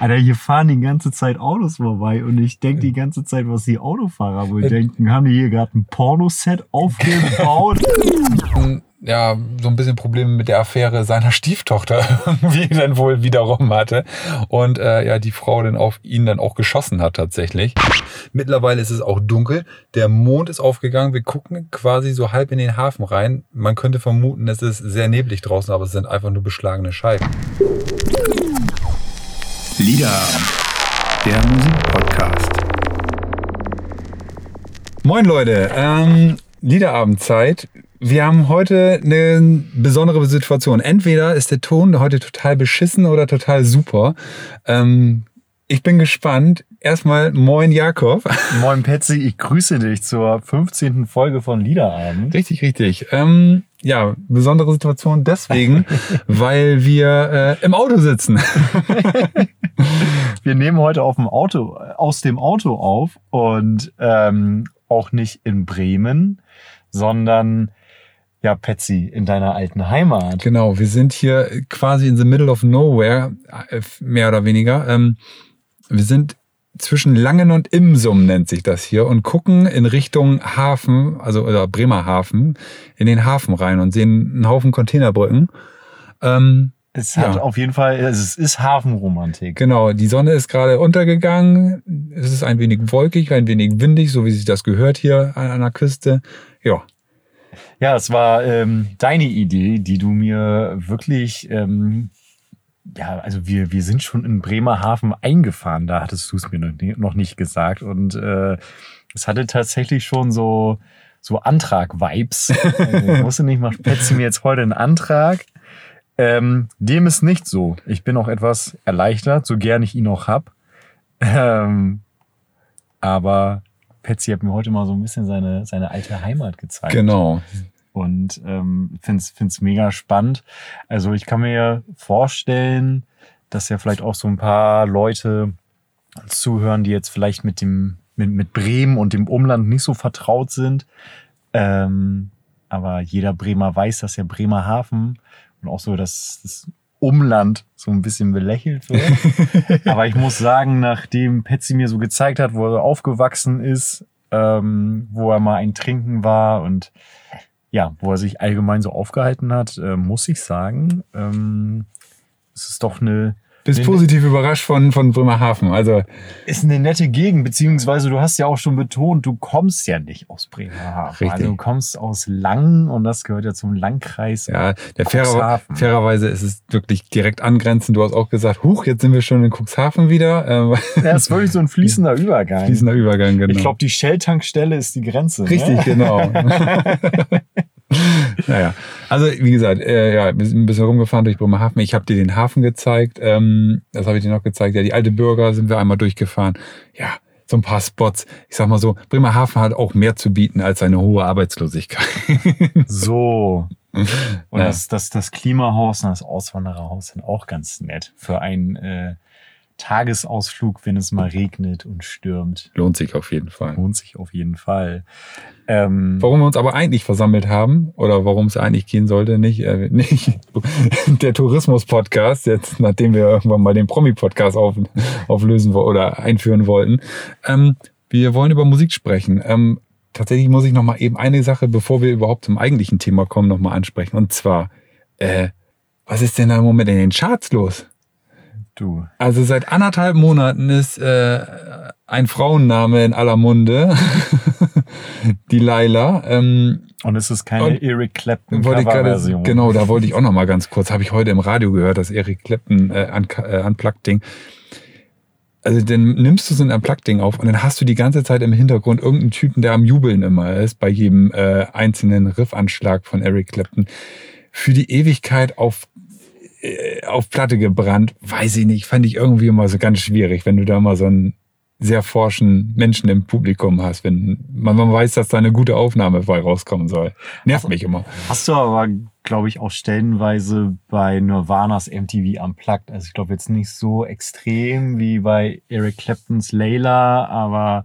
Alter, hier fahren die ganze Zeit Autos vorbei und ich denke die ganze Zeit, was die Autofahrer wohl denken. Haben die hier gerade ein Pornoset aufgebaut? ja, so ein bisschen Probleme mit der Affäre seiner Stieftochter irgendwie dann wohl wiederum hatte. Und äh, ja, die Frau dann auf ihn dann auch geschossen hat tatsächlich. Mittlerweile ist es auch dunkel. Der Mond ist aufgegangen. Wir gucken quasi so halb in den Hafen rein. Man könnte vermuten, es ist sehr neblig draußen, aber es sind einfach nur beschlagene Scheiben. Lieder, der Musikpodcast. Moin Leute, ähm, Liederabendzeit. Wir haben heute eine besondere Situation. Entweder ist der Ton heute total beschissen oder total super. Ähm, ich bin gespannt. Erstmal moin Jakob. Moin Petzi, ich grüße dich zur 15. Folge von Liederabend. Richtig, richtig. Ähm, ja, besondere Situation deswegen, weil wir äh, im Auto sitzen. wir nehmen heute auf dem Auto, aus dem Auto auf und ähm, auch nicht in Bremen, sondern ja, Patsy, in deiner alten Heimat. Genau, wir sind hier quasi in the middle of nowhere, äh, mehr oder weniger. Ähm, wir sind zwischen Langen und Imsum nennt sich das hier und gucken in Richtung Hafen, also oder Bremerhaven, in den Hafen rein und sehen einen Haufen Containerbrücken. Ähm, es hat ja. auf jeden Fall, es ist Hafenromantik. Genau, die Sonne ist gerade untergegangen. Es ist ein wenig wolkig, ein wenig windig, so wie sich das gehört hier an der Küste. Ja, ja, es war ähm, deine Idee, die du mir wirklich, ähm, ja, also wir, wir sind schon in Bremerhaven eingefahren, da hattest du es mir noch nicht gesagt. Und äh, es hatte tatsächlich schon so, so Antrag-Vibes. also, ich musste nicht mal spätze mir jetzt heute einen Antrag. Ähm, dem ist nicht so. Ich bin auch etwas erleichtert, so gern ich ihn auch hab. Ähm, aber Patsy hat mir heute mal so ein bisschen seine, seine alte Heimat gezeigt. Genau. Und ähm, finde es mega spannend. Also ich kann mir vorstellen, dass ja vielleicht auch so ein paar Leute zuhören, die jetzt vielleicht mit dem mit, mit Bremen und dem Umland nicht so vertraut sind. Ähm, aber jeder Bremer weiß, dass ja Bremerhaven und auch so das, das Umland so ein bisschen belächelt wird. Aber ich muss sagen, nachdem Petsy mir so gezeigt hat, wo er aufgewachsen ist, ähm, wo er mal ein Trinken war und ja, wo er sich allgemein so aufgehalten hat, äh, muss ich sagen, ähm, es ist doch eine bist positiv überrascht von, von Bremerhaven. Also ist eine nette Gegend, beziehungsweise du hast ja auch schon betont, du kommst ja nicht aus Bremerhaven. Richtig. Also du kommst aus Lang und das gehört ja zum Landkreis. Ja, der fairer, fairerweise ist es wirklich direkt angrenzend. Du hast auch gesagt, huch, jetzt sind wir schon in Cuxhaven wieder. Ähm, ja, ist wirklich so ein fließender Übergang. Fließender Übergang, genau. Ich glaube, die Shell-Tankstelle ist die Grenze. Ne? Richtig, ne? genau. naja, also wie gesagt, äh, ja, wir sind ein bisschen rumgefahren durch Bremerhaven. Ich habe dir den Hafen gezeigt. Ähm, das habe ich dir noch gezeigt. Ja, die alte Bürger sind wir einmal durchgefahren. Ja, so ein paar Spots. Ich sag mal so, Bremerhaven hat auch mehr zu bieten als eine hohe Arbeitslosigkeit. so. Und ja. das, das, das Klimahaus und das Auswandererhaus sind auch ganz nett für ein äh, Tagesausflug, wenn es mal regnet und stürmt. Lohnt sich auf jeden Fall. Lohnt sich auf jeden Fall. Ähm, warum wir uns aber eigentlich versammelt haben oder warum es eigentlich gehen sollte, nicht, äh, nicht der Tourismus-Podcast, jetzt nachdem wir irgendwann mal den Promi-Podcast auf, auflösen oder einführen wollten. Ähm, wir wollen über Musik sprechen. Ähm, tatsächlich muss ich noch mal eben eine Sache, bevor wir überhaupt zum eigentlichen Thema kommen, noch mal ansprechen. Und zwar, äh, was ist denn da im Moment in den Charts los? Du. Also seit anderthalb Monaten ist äh, ein Frauenname in aller Munde. die Laila. Ähm, und es ist keine Eric Clapton Coverversion. Genau, da wollte ich auch noch mal ganz kurz. Habe ich heute im Radio gehört, das Eric Clapton äh, äh, Unplugged-Ding. Also dann nimmst du so ein Unplugged-Ding auf und dann hast du die ganze Zeit im Hintergrund irgendeinen Typen, der am Jubeln immer ist, bei jedem äh, einzelnen Riffanschlag von Eric Clapton. Für die Ewigkeit auf auf Platte gebrannt, weiß ich nicht, fand ich irgendwie immer so ganz schwierig, wenn du da mal so einen sehr forschen Menschen im Publikum hast, wenn man, man weiß, dass da eine gute Aufnahme bei rauskommen soll. Nervt also, mich immer. Hast du aber, glaube ich, auch stellenweise bei Nirvanas MTV Unplugged. Also ich glaube jetzt nicht so extrem wie bei Eric Claptons Layla, aber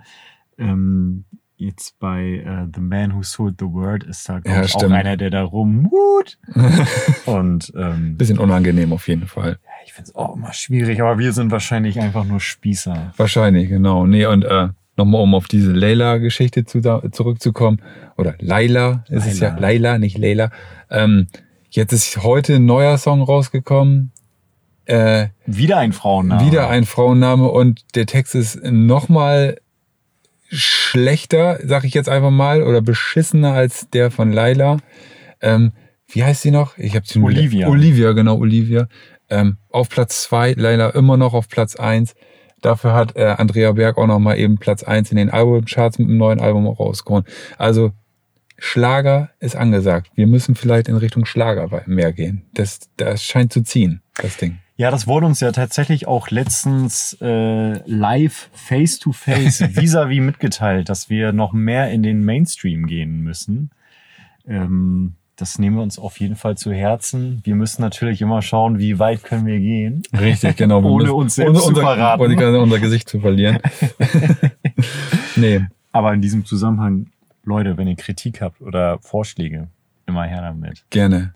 ähm, jetzt bei äh, The Man Who Sold the World ist da, Ja, auch einer, der da rumhut. Und ähm, Bisschen unangenehm auf jeden Fall. ja, ich finde es auch immer schwierig, aber wir sind wahrscheinlich einfach nur Spießer. Wahrscheinlich, genau. Nee, und äh, nochmal, um auf diese Layla-Geschichte zu, zurückzukommen. Oder Laila ist es ja. Laila. Nicht Layla. Ähm, jetzt ist heute ein neuer Song rausgekommen. Äh, Wieder ein Frauenname. Wieder ein Frauenname und der Text ist nochmal schlechter, sag ich jetzt einfach mal, oder beschissener als der von Laila. Ähm, wie heißt sie noch? Ich habe sie nur Olivia. Olivia, genau, Olivia. Ähm, auf Platz zwei, Laila immer noch auf Platz eins. Dafür hat äh, Andrea Berg auch noch mal eben Platz eins in den Albumcharts mit einem neuen Album rausgehauen. Also Schlager ist angesagt. Wir müssen vielleicht in Richtung Schlager mehr gehen. Das, das scheint zu ziehen, das Ding. Ja, das wurde uns ja tatsächlich auch letztens äh, live face-to-face vis-à-vis mitgeteilt, dass wir noch mehr in den Mainstream gehen müssen. Ähm, das nehmen wir uns auf jeden Fall zu Herzen. Wir müssen natürlich immer schauen, wie weit können wir gehen. Richtig, genau. Ohne müssen- uns selbst zu unser, verraten. ich gerade sagen, unser Gesicht zu verlieren. nee, Aber in diesem Zusammenhang, Leute, wenn ihr Kritik habt oder Vorschläge, immer her damit. gerne.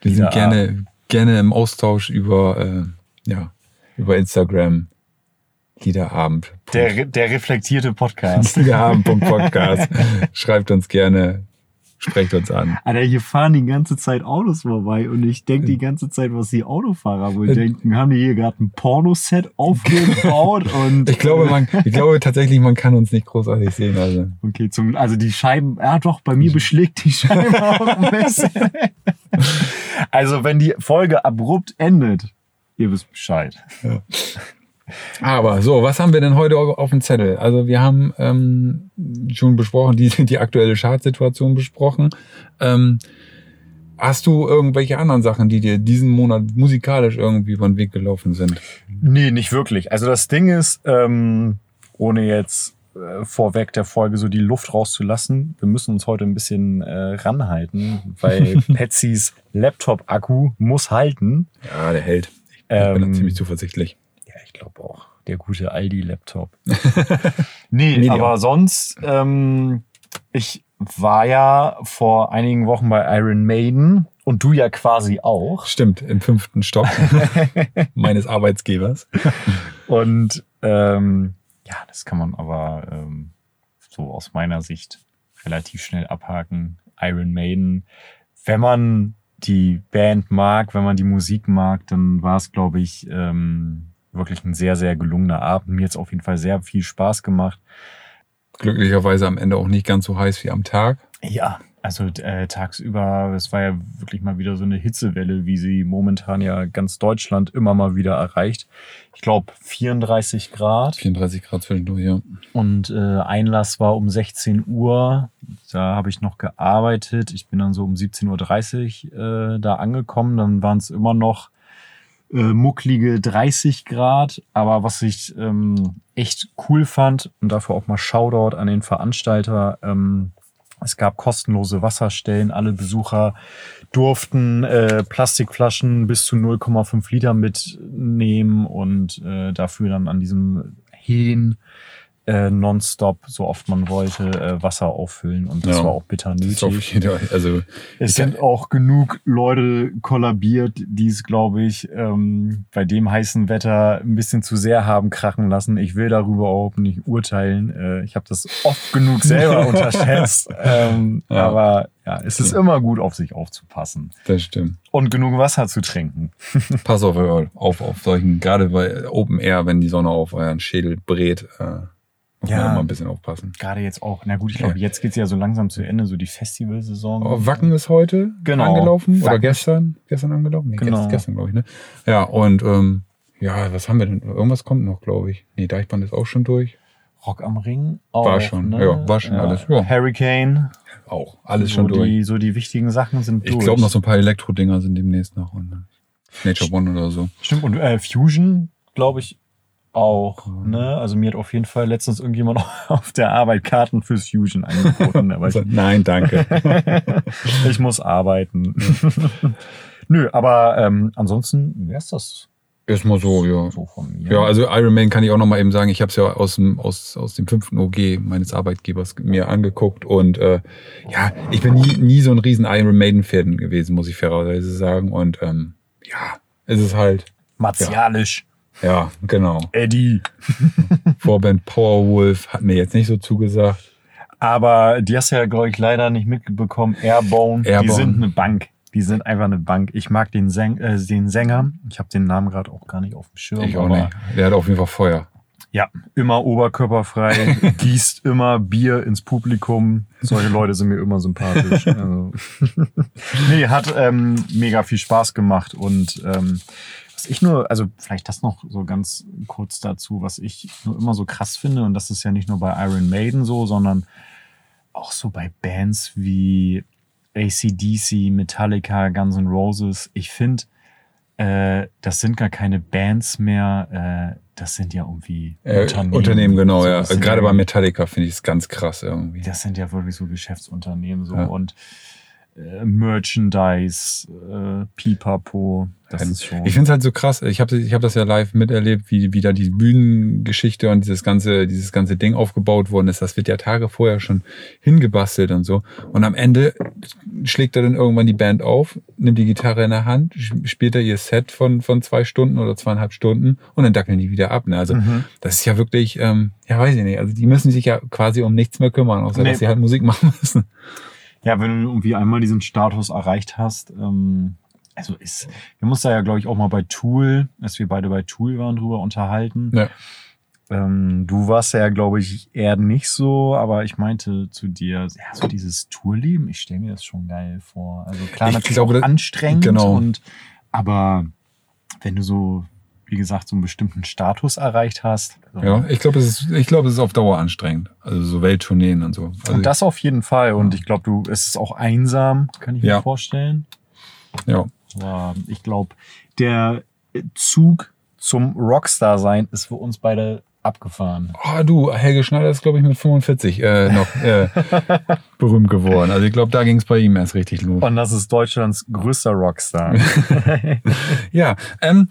Wir Wieder sind gerne, gerne im Austausch über, äh, ja, über Instagram. Liederabend. Der, der reflektierte Podcast. Liederabend.podcast. Schreibt uns gerne. Sprecht uns an. Alter, hier fahren die ganze Zeit Autos vorbei und ich denke die ganze Zeit, was die Autofahrer wohl Äh, denken. Haben die hier gerade ein Pornoset aufgebaut und Ich glaube, man, ich glaube tatsächlich, man kann uns nicht großartig sehen. Also. okay, zum, also die Scheiben, ja doch, bei mir beschlägt die Scheibe auch ein bisschen. Also wenn die Folge abrupt endet, ihr wisst Bescheid. Aber so, was haben wir denn heute auf dem Zettel? Also wir haben ähm, schon besprochen, die, die aktuelle Chartsituation besprochen. Ähm, hast du irgendwelche anderen Sachen, die dir diesen Monat musikalisch irgendwie über den Weg gelaufen sind? Nee, nicht wirklich. Also das Ding ist, ähm, ohne jetzt äh, vorweg der Folge so die Luft rauszulassen, wir müssen uns heute ein bisschen äh, ranhalten, weil Petsys Laptop-Akku muss halten. Ja, der hält. Ich bin da Ähm, ziemlich zuversichtlich. Ich glaube auch. Der gute Aldi-Laptop. nee, Nee, aber sonst, ähm, ich war ja vor einigen Wochen bei Iron Maiden und du ja quasi auch. Stimmt, im fünften Stock meines Arbeitsgebers. Und ähm, ja, das kann man aber ähm, so aus meiner Sicht relativ schnell abhaken. Iron Maiden, wenn man die Band mag, wenn man die Musik mag, dann war es, glaube ich, ähm, wirklich ein sehr, sehr gelungener Abend. Mir jetzt auf jeden Fall sehr viel Spaß gemacht. Glücklicherweise am Ende auch nicht ganz so heiß wie am Tag. Ja, also äh, tagsüber, es war ja wirklich mal wieder so eine Hitzewelle, wie sie momentan ja ganz Deutschland immer mal wieder erreicht. Ich glaube 34 Grad. 34 Grad zwischendurch, ja. Und äh, Einlass war um 16 Uhr. Da habe ich noch gearbeitet. Ich bin dann so um 17.30 Uhr äh, da angekommen. Dann waren es immer noch äh, mucklige 30 Grad. Aber was ich ähm, echt cool fand und dafür auch mal Shoutout an den Veranstalter. Ähm, es gab kostenlose Wasserstellen. Alle Besucher durften äh, Plastikflaschen bis zu 0,5 Liter mitnehmen und äh, dafür dann an diesem Hähn äh, nonstop, so oft man wollte, äh, Wasser auffüllen. Und das Ja. war auch bitter nötig. also Es sind auch genug Leute kollabiert, die es, glaube ich, ähm, bei dem heißen Wetter ein bisschen zu sehr haben krachen lassen. Ich will darüber auch nicht urteilen. Äh, ich habe das oft genug selber unterschätzt. Ähm, Ja. Aber ja, es ist immer gut, auf sich aufzupassen das stimmt. und genug Wasser zu trinken. Pass auf, auf, auf solchen, gerade bei Open Air, wenn die Sonne auf euren Schädel brät, äh, muss Ja. man immer ein bisschen aufpassen. Gerade jetzt auch, na gut, ich glaube, Ja. jetzt geht's ja so langsam zu Ende, so die Festivalsaison. Oh, Wacken ist heute Genau. angelaufen oder Wacken. gestern? Gestern angelaufen? Nee, Genau. gest- gestern, glaube ich, ne? Ja, und ähm, ja, was haben wir denn? Irgendwas kommt noch, glaube ich. Nee, Deichband ist auch schon durch. Rock am Ring. Auch, War schon, ne? ja, war schon alles, ja. Hurricane. Auch. Alles so schon durch. Die, so die wichtigen Sachen sind Ich durch. glaube noch so ein paar Elektro-Dinger sind demnächst noch. Und, äh, Nature One oder so. Stimmt, und äh, Fusion, glaube ich, auch. Mhm. Ne? Also mir hat auf jeden Fall letztens irgendjemand auf der Arbeit Karten fürs Fusion angeboten. aber ich, Also, nein, danke. ich muss arbeiten. Nö, aber ähm, ansonsten wär's das Erstmal so, ja. So von mir. Ja, also Iron Man kann ich auch noch mal eben sagen, ich habe es ja aus dem, aus, aus dem fünften OG meines Arbeitgebers mir angeguckt und äh, ja, ich bin nie, nie so ein riesen Iron Maiden-Fan gewesen, muss ich fairerweise sagen. Und ähm, ja, es ist halt, Martialisch. ja, genau. Eddie. Vorband Powerwolf hat mir jetzt nicht so zugesagt. Aber die hast du ja, glaube ich, leider nicht mitbekommen. Airborne, die Airborne. sind eine Bank. Die sind einfach eine Bank. Ich mag den, Säng, äh, den Sänger. Ich habe den Namen gerade auch gar nicht auf dem Schirm. Ich auch nicht. Der hat auf jeden Fall Feuer. Ja, immer oberkörperfrei, gießt immer Bier ins Publikum. Solche Leute sind mir immer sympathisch. Also. nee, hat ähm, mega viel Spaß gemacht und ähm, was ich nur, also vielleicht das noch so ganz kurz dazu, was ich nur immer so krass finde und das ist ja nicht nur bei Iron Maiden so, sondern auch so bei Bands wie ACDC, Metallica, Guns N' Roses. Ich finde, äh, das sind gar keine Bands mehr, äh, das sind ja irgendwie Äh, Unternehmen. genau, So, ja. Gerade ja, bei Metallica finde ich es ganz krass irgendwie. Das sind ja wirklich so Geschäftsunternehmen so Ja. und äh, Merchandise, äh, Pipapo, das ist schon. Ich finde es halt so krass. Ich habe ich hab das ja live miterlebt, wie, wie da die Bühnengeschichte und dieses ganze, dieses ganze Ding aufgebaut worden ist. Das wird ja Tage vorher schon hingebastelt und so. Und am Ende schlägt er dann irgendwann die Band auf, nimmt die Gitarre in der Hand, sp- spielt er ihr Set von, von zwei Stunden oder zweieinhalb Stunden und dann dackeln die wieder ab. Ne? Also Mhm. das ist ja wirklich, ähm, ja weiß ich nicht. Also die müssen sich ja quasi um nichts mehr kümmern, außer Nee. dass sie halt Musik machen müssen. Ja, wenn du irgendwie einmal diesen Status erreicht hast, ähm, also ist, wir mussten da ja, glaube ich, auch mal bei Tool, als wir beide bei Tool waren, drüber unterhalten. Ja. Ähm, du warst ja, glaube ich, eher nicht so, aber ich meinte zu dir, ja, so dieses Tourleben, ich stelle mir das schon geil vor. Also klar, Ich natürlich glaube, auch anstrengend genau. und aber wenn du so, wie gesagt, so einen bestimmten Status erreicht hast, also Ja, ich glaube, es ist, ich glaube, es ist auf Dauer anstrengend. Also so Welttourneen und so. Also, und das auf jeden Fall. Und ich glaube, du, es ist auch einsam, kann ich mir Ja. vorstellen. ja. Aber ich glaube, der Zug zum Rockstar sein ist für uns beide abgefahren. Oh, du, Helge Schneider ist, glaube ich, mit 45 äh, noch äh, berühmt geworden. Also ich glaube, da ging es bei ihm erst richtig los. Und das ist Deutschlands größter Rockstar. Ja, ähm,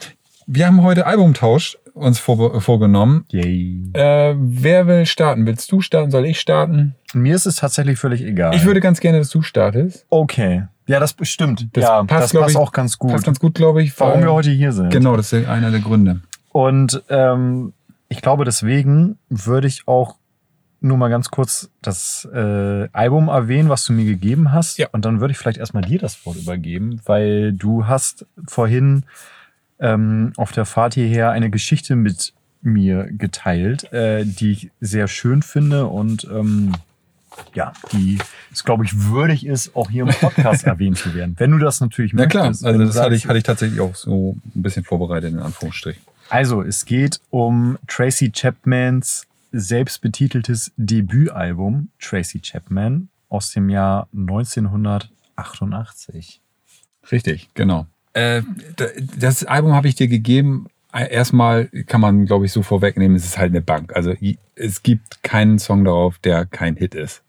wir haben heute Albumtausch uns vor, vorgenommen. Yay. Äh, wer will starten? Willst du starten? Soll ich starten? Mir ist es tatsächlich völlig egal. Ich würde ganz gerne, dass du startest. Okay. Ja, das bestimmt. Das ja, passt, das passt ich, auch ganz gut. Passt ganz gut, glaube ich. warum wir heute hier sind. Genau, das ist einer der Gründe. Und ähm, ich glaube, deswegen würde ich auch nur mal ganz kurz das äh, Album erwähnen, was du mir gegeben hast. Ja. Und dann würde ich vielleicht erstmal dir das Wort übergeben, weil du hast vorhin ähm, auf der Fahrt hierher eine Geschichte mit mir geteilt, äh, die ich sehr schön finde und ähm, ja, die es, glaube ich, würdig ist, auch hier im Podcast erwähnt zu werden. Wenn du das natürlich Na klar, möchtest. also das hatte ich, hatte ich tatsächlich auch so ein bisschen vorbereitet, in Anführungsstrichen. also, es geht um Tracy Chapmans selbstbetiteltes Debütalbum Tracy Chapman aus dem Jahr 1988. Richtig, genau. Äh, das Album habe ich dir gegeben. Erstmal kann man, glaube ich, so vorwegnehmen, es ist halt eine Bank. Also es gibt keinen Song darauf, der kein Hit ist.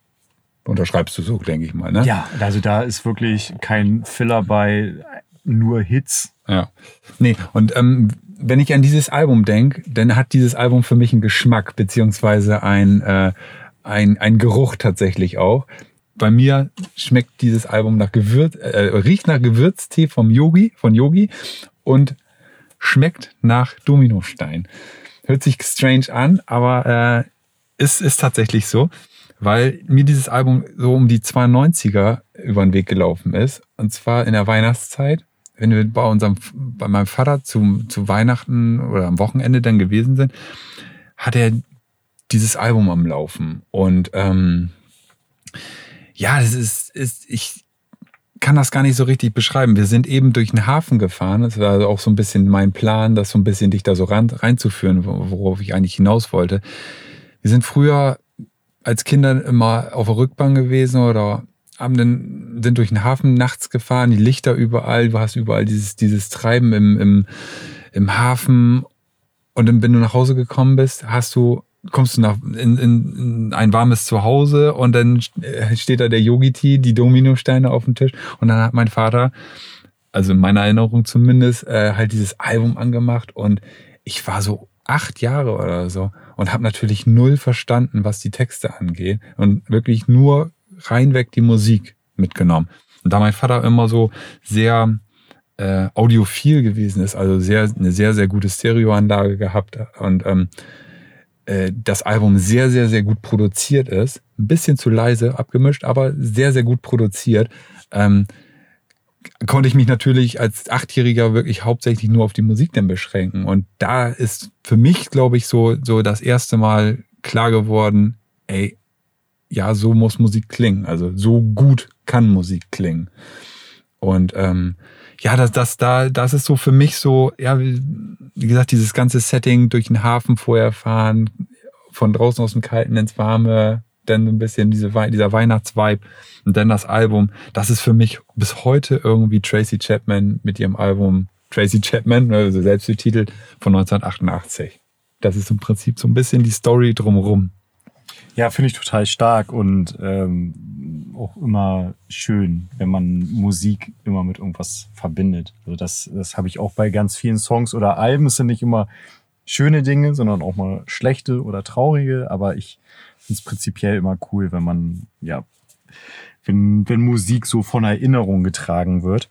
Unterschreibst du so, denke ich mal, ne? Ja, also da ist wirklich kein Filler bei, nur Hits. Ja. Nee, und ähm, wenn ich an dieses Album denke, dann hat dieses Album für mich einen Geschmack, beziehungsweise ein, äh, ein, ein Geruch tatsächlich auch. Bei mir schmeckt dieses Album nach Gewürz, äh, riecht nach Gewürztee vom Yogi, von Yogi und schmeckt nach Dominostein. Hört sich strange an, aber äh, ist, ist tatsächlich so, weil mir dieses Album so um die 92er über den Weg gelaufen ist. Und zwar in der Weihnachtszeit, wenn wir bei unserem, bei meinem Vater zu, zu Weihnachten oder am Wochenende dann gewesen sind, hat er dieses Album am Laufen. Und ähm, ja, das ist, ist, ich kann das gar nicht so richtig beschreiben. Wir sind eben durch den Hafen gefahren. Das war auch so ein bisschen mein Plan, das so ein bisschen dich da so ran, reinzuführen, worauf ich eigentlich hinaus wollte. Wir sind früher als Kinder immer auf der Rückbahn gewesen oder haben dann, sind durch den Hafen nachts gefahren, die Lichter überall, du hast überall dieses, dieses Treiben im, im, im Hafen. Und dann, wenn du nach Hause gekommen bist, hast du, kommst du nach, in, in, in ein warmes Zuhause und dann äh, steht da der Yogi-Tee, die Dominosteine auf dem Tisch. Und dann hat mein Vater also in meiner Erinnerung zumindest, äh, halt dieses Album angemacht und ich war so acht Jahre oder so und habe natürlich null verstanden, was die Texte angeht und wirklich nur reinweg die Musik mitgenommen. Und da mein Vater immer so sehr äh, audiophil gewesen ist, also sehr eine sehr sehr gute Stereoanlage gehabt und ähm, äh, das Album sehr sehr sehr gut produziert ist, ein bisschen zu leise abgemischt, aber sehr sehr gut produziert. Ähm, konnte ich mich natürlich als Achtjähriger wirklich hauptsächlich nur auf die Musik dann beschränken. Und da ist für mich, glaube ich, so, so das erste Mal klar geworden, ey, ja, so muss Musik klingen. Also so gut kann Musik klingen. Und ähm, ja, das, das, da, das ist so für mich so, ja, wie gesagt, dieses ganze Setting durch den Hafen vorher fahren, von draußen aus dem Kalten ins Warme, dann ein bisschen diese, dieser Weihnachtsvibe und dann das Album. Das ist für mich bis heute irgendwie Tracy Chapman mit ihrem Album Tracy Chapman, also selbst betitelt, von 1988. Das ist im Prinzip so ein bisschen die Story drumherum. Ja, finde ich total stark und ähm, auch immer schön, wenn man Musik immer mit irgendwas verbindet. Also das, das habe ich auch bei ganz vielen Songs oder Alben. Es sind nicht immer schöne Dinge, sondern auch mal schlechte oder traurige. Aber ich finde es prinzipiell immer cool, wenn man, ja, wenn, wenn Musik so von Erinnerung getragen wird.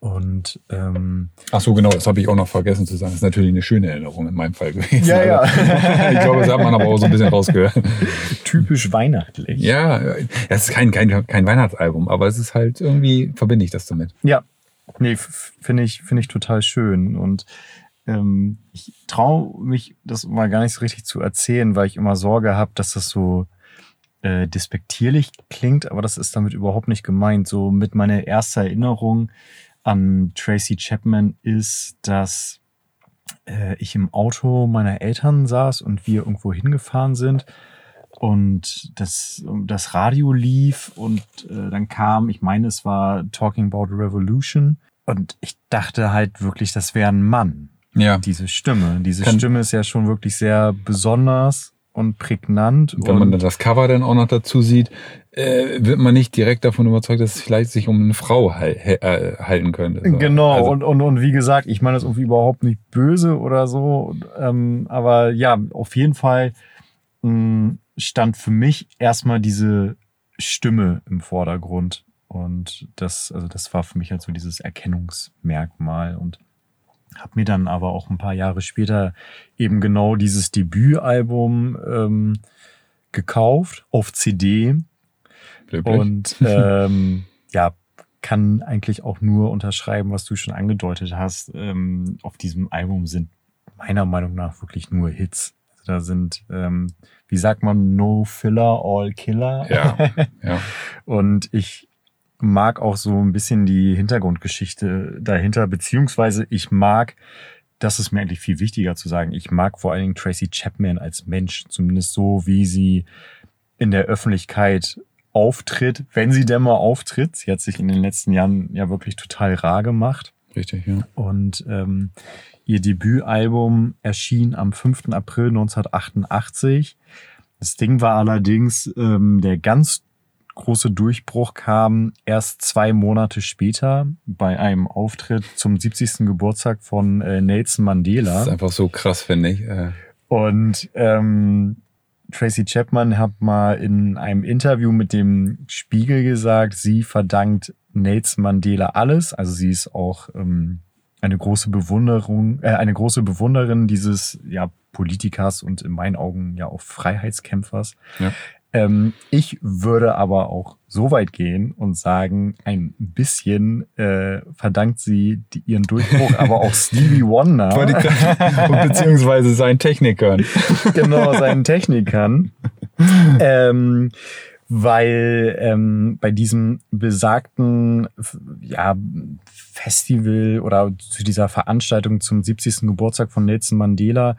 Und ähm, ach so genau, das habe ich auch noch vergessen zu sagen. Das ist natürlich eine schöne Erinnerung in meinem Fall gewesen. Ja, ja. ich glaube, das hat man aber auch so ein bisschen rausgehört. Typisch weihnachtlich. Ja, es ist kein, kein, kein Weihnachtsalbum, aber es ist halt irgendwie, verbinde ich das damit. Ja, nee, finde ich, finde ich total schön. Und ähm, ich traue mich, das mal gar nicht so richtig zu erzählen, weil ich immer Sorge habe, dass das so äh, despektierlich klingt, aber das ist damit überhaupt nicht gemeint. So mit meiner ersten Erinnerung an Tracy Chapman ist, dass äh, ich im Auto meiner Eltern saß und wir irgendwo hingefahren sind und das, das Radio lief und äh, dann kam, ich meine, es war Talking About Revolution und ich dachte halt wirklich, das wäre ein Mann. Ja. Diese Stimme. Diese Kann Stimme ist ja schon wirklich sehr besonders und prägnant. Wenn man dann das Cover dann auch noch dazu sieht, äh, wird man nicht direkt davon überzeugt, dass es vielleicht sich um eine Frau hal äh, halten könnte. So. Genau, also. und, und, und wie gesagt, ich meine das irgendwie überhaupt nicht böse oder so. Ähm, aber ja, auf jeden Fall mh, mm, stand für mich erstmal diese Stimme im Vordergrund. Und das, also das war für mich halt so dieses Erkennungsmerkmal. Und habe mir dann aber auch ein paar Jahre später eben genau dieses Debütalbum ähm, gekauft auf CD. Löblich. Und ähm, ja, kann eigentlich auch nur unterschreiben, was du schon angedeutet hast. Ähm, auf diesem Album sind meiner Meinung nach wirklich nur Hits. Also da sind, ähm, wie sagt man, No Filler, All Killer. Ja, ja. Und ich mag auch so ein bisschen die Hintergrundgeschichte dahinter, beziehungsweise ich mag, das ist mir eigentlich viel wichtiger zu sagen, ich mag vor allen Dingen Tracy Chapman als Mensch, zumindest so, wie sie in der Öffentlichkeit auftritt, wenn sie denn mal auftritt. Sie hat sich in den letzten Jahren ja wirklich total rar gemacht. Richtig, ja. Und ähm, ihr Debütalbum erschien am 5. April 1988. Das Ding war allerdings ähm, der ganz große Durchbruch kam erst zwei Monate später bei einem Auftritt zum 70. Geburtstag von äh, Nelson Mandela. Das ist einfach so krass, finde ich. Äh. Und ähm, Tracy Chapman hat mal in einem Interview mit dem Spiegel gesagt, sie verdankt Nelson Mandela alles. Also sie ist auch ähm, eine große Bewunderung, äh, eine große Bewunderin dieses ja Politikers und in meinen Augen ja auch Freiheitskämpfers. Ja. Ähm, ich würde aber auch so weit gehen und sagen, ein bisschen äh, verdankt sie die, ihren Durchbruch, aber auch Stevie Wonder. beziehungsweise seinen Technikern. genau, seinen Technikern. ähm, weil ähm, bei diesem besagten ja, Festival oder zu dieser Veranstaltung zum 70. Geburtstag von Nelson Mandela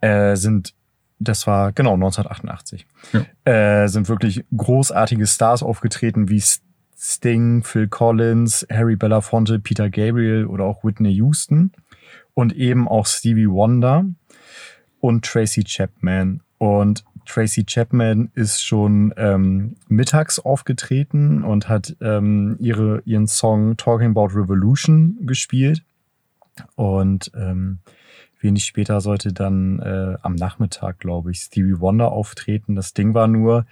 äh, sind das war genau 1988. Ja. Äh, sind wirklich großartige Stars aufgetreten wie Sting, Phil Collins, Harry Belafonte, Peter Gabriel oder auch Whitney Houston und eben auch Stevie Wonder und Tracy Chapman. Und Tracy Chapman ist schon ähm, mittags aufgetreten und hat ähm, ihre, ihren Song Talking About Revolution gespielt. Und ähm, wenig später sollte dann äh, am Nachmittag, glaube ich, Stevie Wonder auftreten. Das Ding war nur,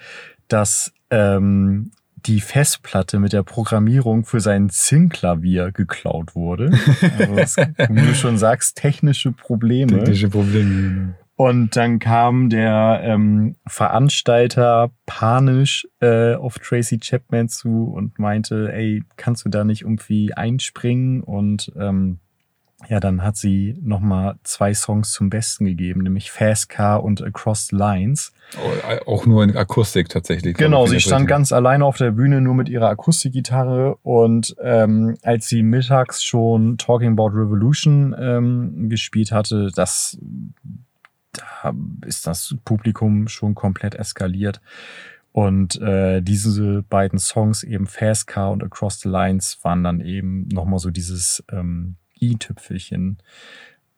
dass ähm, die Festplatte mit der Programmierung für sein Zinnklavier geklaut wurde. Also das, wie du schon sagst, technische Probleme. Technische Probleme. Und dann kam der ähm, Veranstalter panisch äh, auf Tracy Chapman zu und meinte, ey, kannst du da nicht irgendwie einspringen? Und ähm, ja, dann hat sie nochmal zwei Songs zum Besten gegeben, nämlich Fast Car und Across the Lines. Oh, auch nur in Akustik tatsächlich. Genau, sie stand ganz alleine auf der Bühne, nur mit ihrer Akustikgitarre. Und ähm, als sie mittags schon Talking About Revolution ähm, gespielt hatte, das da ist das Publikum schon komplett eskaliert. Und äh, diese beiden Songs, eben Fast Car und Across the Lines, waren dann eben nochmal so dieses ähm, i-Tüpfelchen.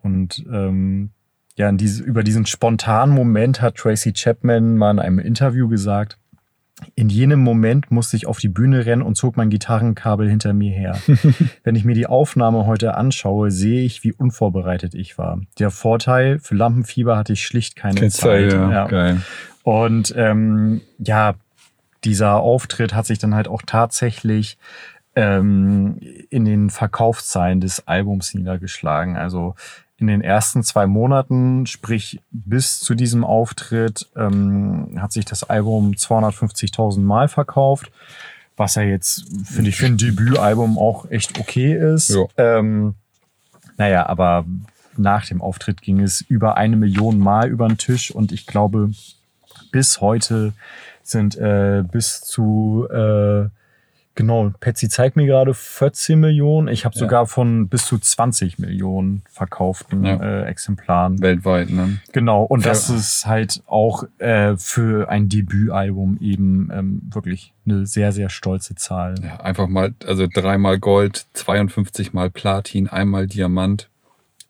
Und ähm, ja, diese, über diesen spontanen Moment hat Tracy Chapman mal in einem Interview gesagt, in jenem Moment musste ich auf die Bühne rennen und zog mein Gitarrenkabel hinter mir her. Wenn ich mir die Aufnahme heute anschaue, sehe ich, wie unvorbereitet ich war. Der Vorteil, für Lampenfieber hatte ich schlicht keine, keine Zeit. Zeit ja. Ja. Und ähm, ja, dieser Auftritt hat sich dann halt auch tatsächlich ähm, in den Verkaufszahlen des Albums niedergeschlagen. Also in den ersten zwei Monaten, sprich bis zu diesem Auftritt, ähm, hat sich das Album 250.000 Mal verkauft, was ja jetzt, finde ich, für ein Debütalbum auch echt okay ist. Ähm, naja, aber nach dem Auftritt ging es über eine Million Mal über den Tisch und ich glaube, bis heute sind äh, bis zu äh, Genau, Petsy zeigt mir gerade 14 Millionen. Ich habe ja. sogar von bis zu 20 Millionen verkauften ja. äh, Exemplaren. Weltweit, ne? Genau, und ja. das ist halt auch äh, für ein Debütalbum eben ähm, wirklich eine sehr, sehr stolze Zahl. Ja, einfach mal, also dreimal Gold, 52 mal Platin, einmal Diamant,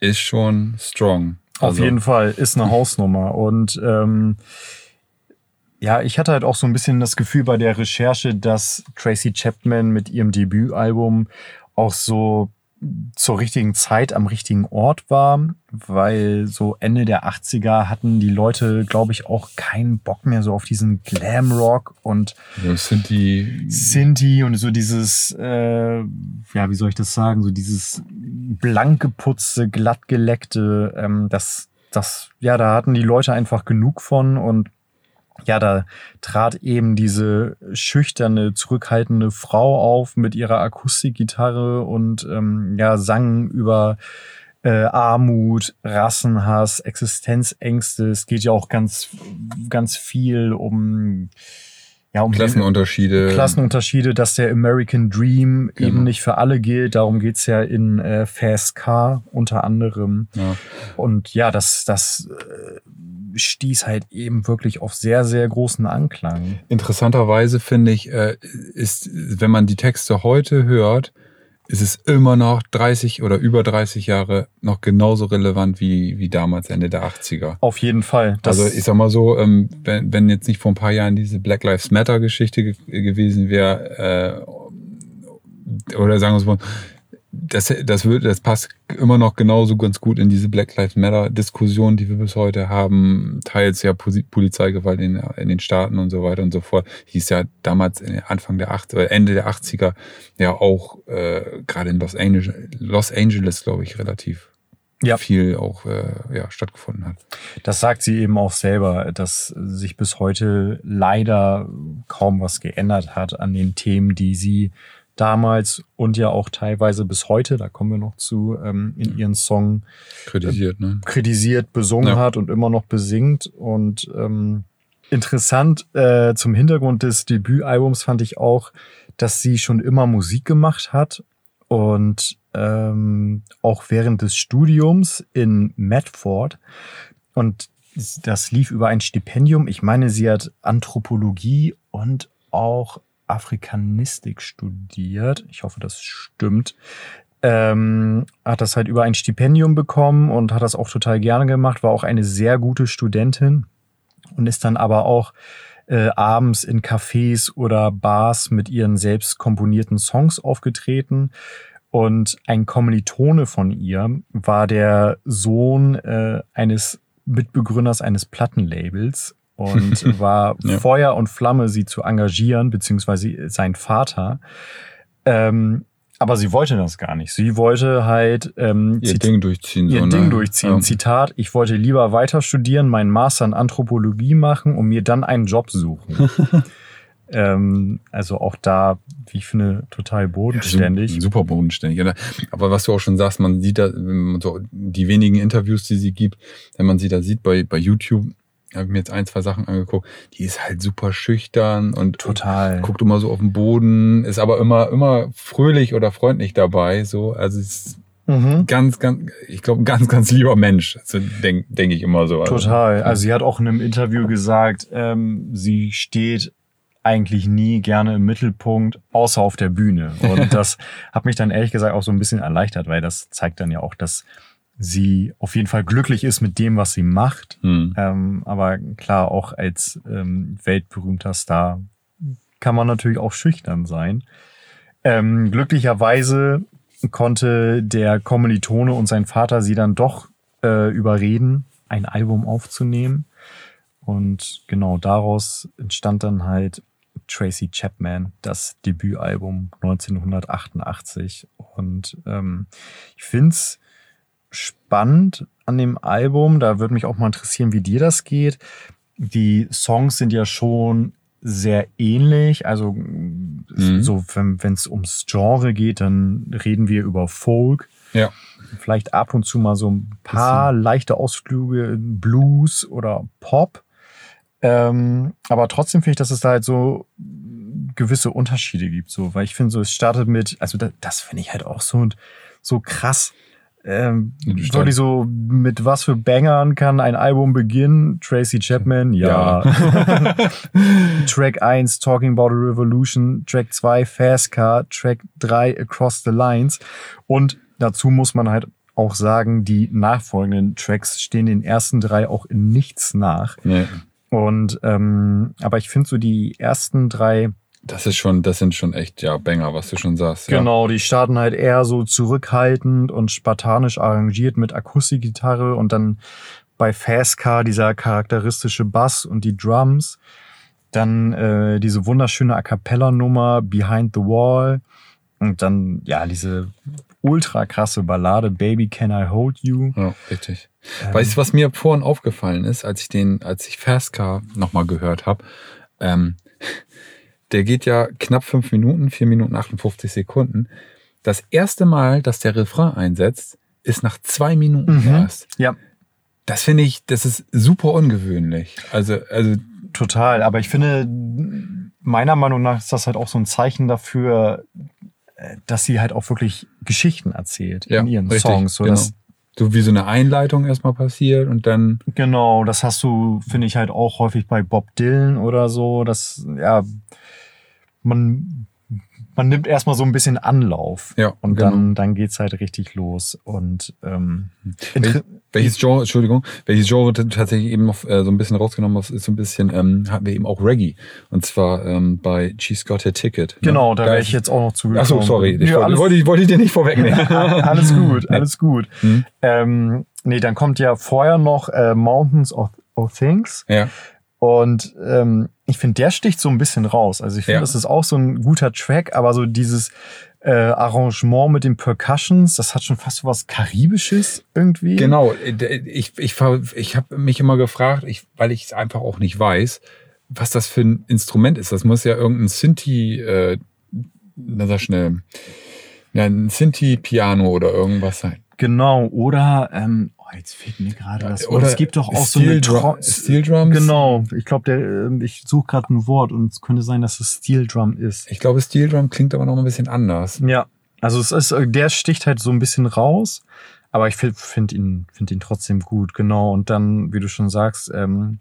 ist schon strong. Auf also. jeden Fall, ist eine Hausnummer. Und ähm, ja, ich hatte halt auch so ein bisschen das Gefühl bei der Recherche, dass Tracy Chapman mit ihrem Debütalbum auch so zur richtigen Zeit am richtigen Ort war, weil so Ende der 80er hatten die Leute, glaube ich, auch keinen Bock mehr so auf diesen Glamrock und ja, Sinti. Sinti und so dieses, äh, ja, wie soll ich das sagen, so dieses blank geputzte, glatt geleckte, ähm, das, das, ja, da hatten die Leute einfach genug von und ja, da trat eben diese schüchterne, zurückhaltende Frau auf mit ihrer Akustikgitarre und ähm, ja, sang über äh, Armut, Rassenhass, Existenzängste. Es geht ja auch ganz, ganz viel um ja, um Klassenunterschiede. Klassenunterschiede, dass der American Dream genau. eben nicht für alle gilt. Darum geht's ja in äh, Fast Car unter anderem. Ja. Und ja, das, das äh, stieß halt eben wirklich auf sehr, sehr großen Anklang. Interessanterweise finde ich, äh, ist, wenn man die Texte heute hört, ist es immer noch 30 oder über 30 Jahre noch genauso relevant wie, wie damals Ende der 80er. Auf jeden Fall. also ich sag mal so, ähm, wenn, wenn jetzt nicht vor ein paar Jahren diese Black Lives Matter Geschichte gewesen wäre, äh, oder sagen wir es mal, das, das, wird, das passt immer noch genauso ganz gut in diese Black Lives Matter Diskussion, die wir bis heute haben. Teils ja Polizeigewalt in, in den Staaten und so weiter und so fort. Hieß ja damals Anfang der 80er, Ende der 80er ja auch äh, gerade in Los Angeles, Los Angeles, glaube ich, relativ ja. viel auch äh, ja, stattgefunden hat. Das sagt sie eben auch selber, dass sich bis heute leider kaum was geändert hat an den Themen, die sie damals und ja auch teilweise bis heute, da kommen wir noch zu, ähm, in ihren Song kritisiert, ne? kritisiert besungen ja. hat und immer noch besingt. Und ähm, interessant äh, zum Hintergrund des Debütalbums fand ich auch, dass sie schon immer Musik gemacht hat und ähm, auch während des Studiums in Medford. Und das lief über ein Stipendium. Ich meine, sie hat Anthropologie und auch Afrikanistik studiert. Ich hoffe, das stimmt. Ähm, hat das halt über ein Stipendium bekommen und hat das auch total gerne gemacht, war auch eine sehr gute Studentin. und ist dann aber auch äh, abends in Cafés oder Bars mit ihren selbst komponierten Songs aufgetreten. Und ein Kommilitone von ihr war der Sohn äh, eines Mitbegründers eines Plattenlabels und war Ja. Feuer und Flamme, sie zu engagieren, beziehungsweise sein Vater. Ähm, aber sie wollte das gar nicht. Sie wollte halt ähm, Ihr Ding durchziehen. ihr so, Ding ne? durchziehen. Ja. Zitat, ich wollte lieber weiter studieren, meinen Master in Anthropologie machen und mir dann einen Job suchen. ähm, also auch da, wie ich finde, total bodenständig. Ja, super bodenständig. Aber was du auch schon sagst, man sieht da wenn man so die wenigen Interviews, die sie gibt, wenn man sie da sieht bei, bei YouTube, habe mir jetzt ein, zwei Sachen angeguckt, die ist halt super schüchtern und Total. guckt immer so auf den Boden, ist aber immer, immer fröhlich oder freundlich dabei. So, also ist Mhm. ganz, ganz, ich glaube, ein ganz, ganz lieber Mensch. So denke denk ich immer so. Also, Total. Also sie hat auch in einem Interview gesagt, ähm, sie steht eigentlich nie gerne im Mittelpunkt, außer auf der Bühne. Und das hat mich dann ehrlich gesagt auch so ein bisschen erleichtert, weil das zeigt dann ja auch, dass sie auf jeden Fall glücklich ist mit dem, was sie macht. Hm. Ähm, aber klar, auch als ähm, weltberühmter Star kann man natürlich auch schüchtern sein. Ähm, glücklicherweise konnte der Kommilitone und sein Vater sie dann doch äh, überreden, ein Album aufzunehmen. Und genau daraus entstand dann halt Tracy Chapman, das Debütalbum 1988. Und ähm, ich find's spannend an dem Album. Da würde mich auch mal interessieren, wie dir das geht. Die Songs sind ja schon sehr ähnlich. Also Mhm. so, wenn es ums Genre geht, dann reden wir über Folk. Ja. Vielleicht ab und zu mal so ein paar leichte Ausflüge in Blues oder Pop. Ähm, aber trotzdem finde ich, dass es da halt so gewisse Unterschiede gibt. So, weil ich finde, so es startet mit, also da, das finde ich halt auch so so krass. Ähm, Ja, du so, mit was für Bangern kann ein Album beginnen? Tracy Chapman, ja. Track 1, Talking About a Revolution, Track 2, Fast Car, Track 3, Across the Lines. Und dazu muss man halt auch sagen, die nachfolgenden Tracks stehen den ersten drei auch in nichts nach. Nee. Und ähm, aber ich finde so die ersten drei, Das ist schon, das sind schon echt, ja, Banger, was du schon sagst. Ja. genau, die starten halt eher so zurückhaltend und spartanisch arrangiert mit Akustikgitarre und dann bei Fast Car dieser charakteristische Bass und die Drums. Dann äh, diese wunderschöne A cappella-Nummer Behind the Wall. Und dann, ja, diese ultra krasse Ballade Baby Can I Hold You. Ja, richtig. Ähm, Weißt du, was mir vorhin aufgefallen ist, als ich den, als ich Fastcar nochmal gehört habe? Ähm, der geht ja knapp fünf Minuten, vier Minuten 58 Sekunden. Das erste Mal, dass der Refrain einsetzt, ist nach zwei Minuten Mhm. erst. Ja, Das finde ich, das ist super ungewöhnlich. Also, also, Total, aber ich finde, meiner Meinung nach ist das halt auch so ein Zeichen dafür, äh, dass sie halt auch wirklich Geschichten erzählt ja, in ihren richtig, Songs. So genau. dass, So wie so eine Einleitung erstmal passiert und dann, genau, das hast du, finde ich, halt auch häufig bei Bob Dylan oder so. dass ja, man, man nimmt erstmal so ein bisschen Anlauf. ja, Und genau. dann, dann geht's halt richtig los. Und ähm, inter- welches Genre, Entschuldigung, welches Genre tatsächlich eben noch äh, so ein bisschen rausgenommen hast, ist so ein bisschen, ähm, hatten wir eben auch Reggae. Und zwar ähm, bei She's Got a Ticket. ne? genau, da wäre ich jetzt auch noch zu Ach so, sorry. Ich Ja, wollte, alles- wollte, ich- wollte ich dir nicht vorwegnehmen. alles gut, alles gut. Hm? Ähm, nee, dann kommt ja vorher noch äh, Mountains of, of Things. Ja, Und ähm, ich finde, der sticht so ein bisschen raus. Also ich finde, Ja. das ist auch so ein guter Track, aber so dieses äh, Arrangement mit den Percussions, das hat schon fast so was Karibisches irgendwie. genau. Ich, ich, ich habe mich immer gefragt, ich, weil ich es einfach auch nicht weiß, was das für ein Instrument ist. Das muss ja irgendein Sinti, äh, na sag schnell, ja, ein Sinti-Piano oder irgendwas sein. Genau, oder, ähm, jetzt fehlt mir gerade das Wort. Oder Es gibt doch auch so Steel eine Drum- Steel Drums? Genau, ich glaube, der, ähm, ich suche gerade ein Wort und es könnte sein, dass es Steel Drum ist. Ich glaube, Steel Drum klingt aber noch ein bisschen anders. Ja, also es ist, äh, der sticht halt so ein bisschen raus, aber ich finde find ihn, find ihn trotzdem gut, genau. Und dann, wie du schon sagst, ähm,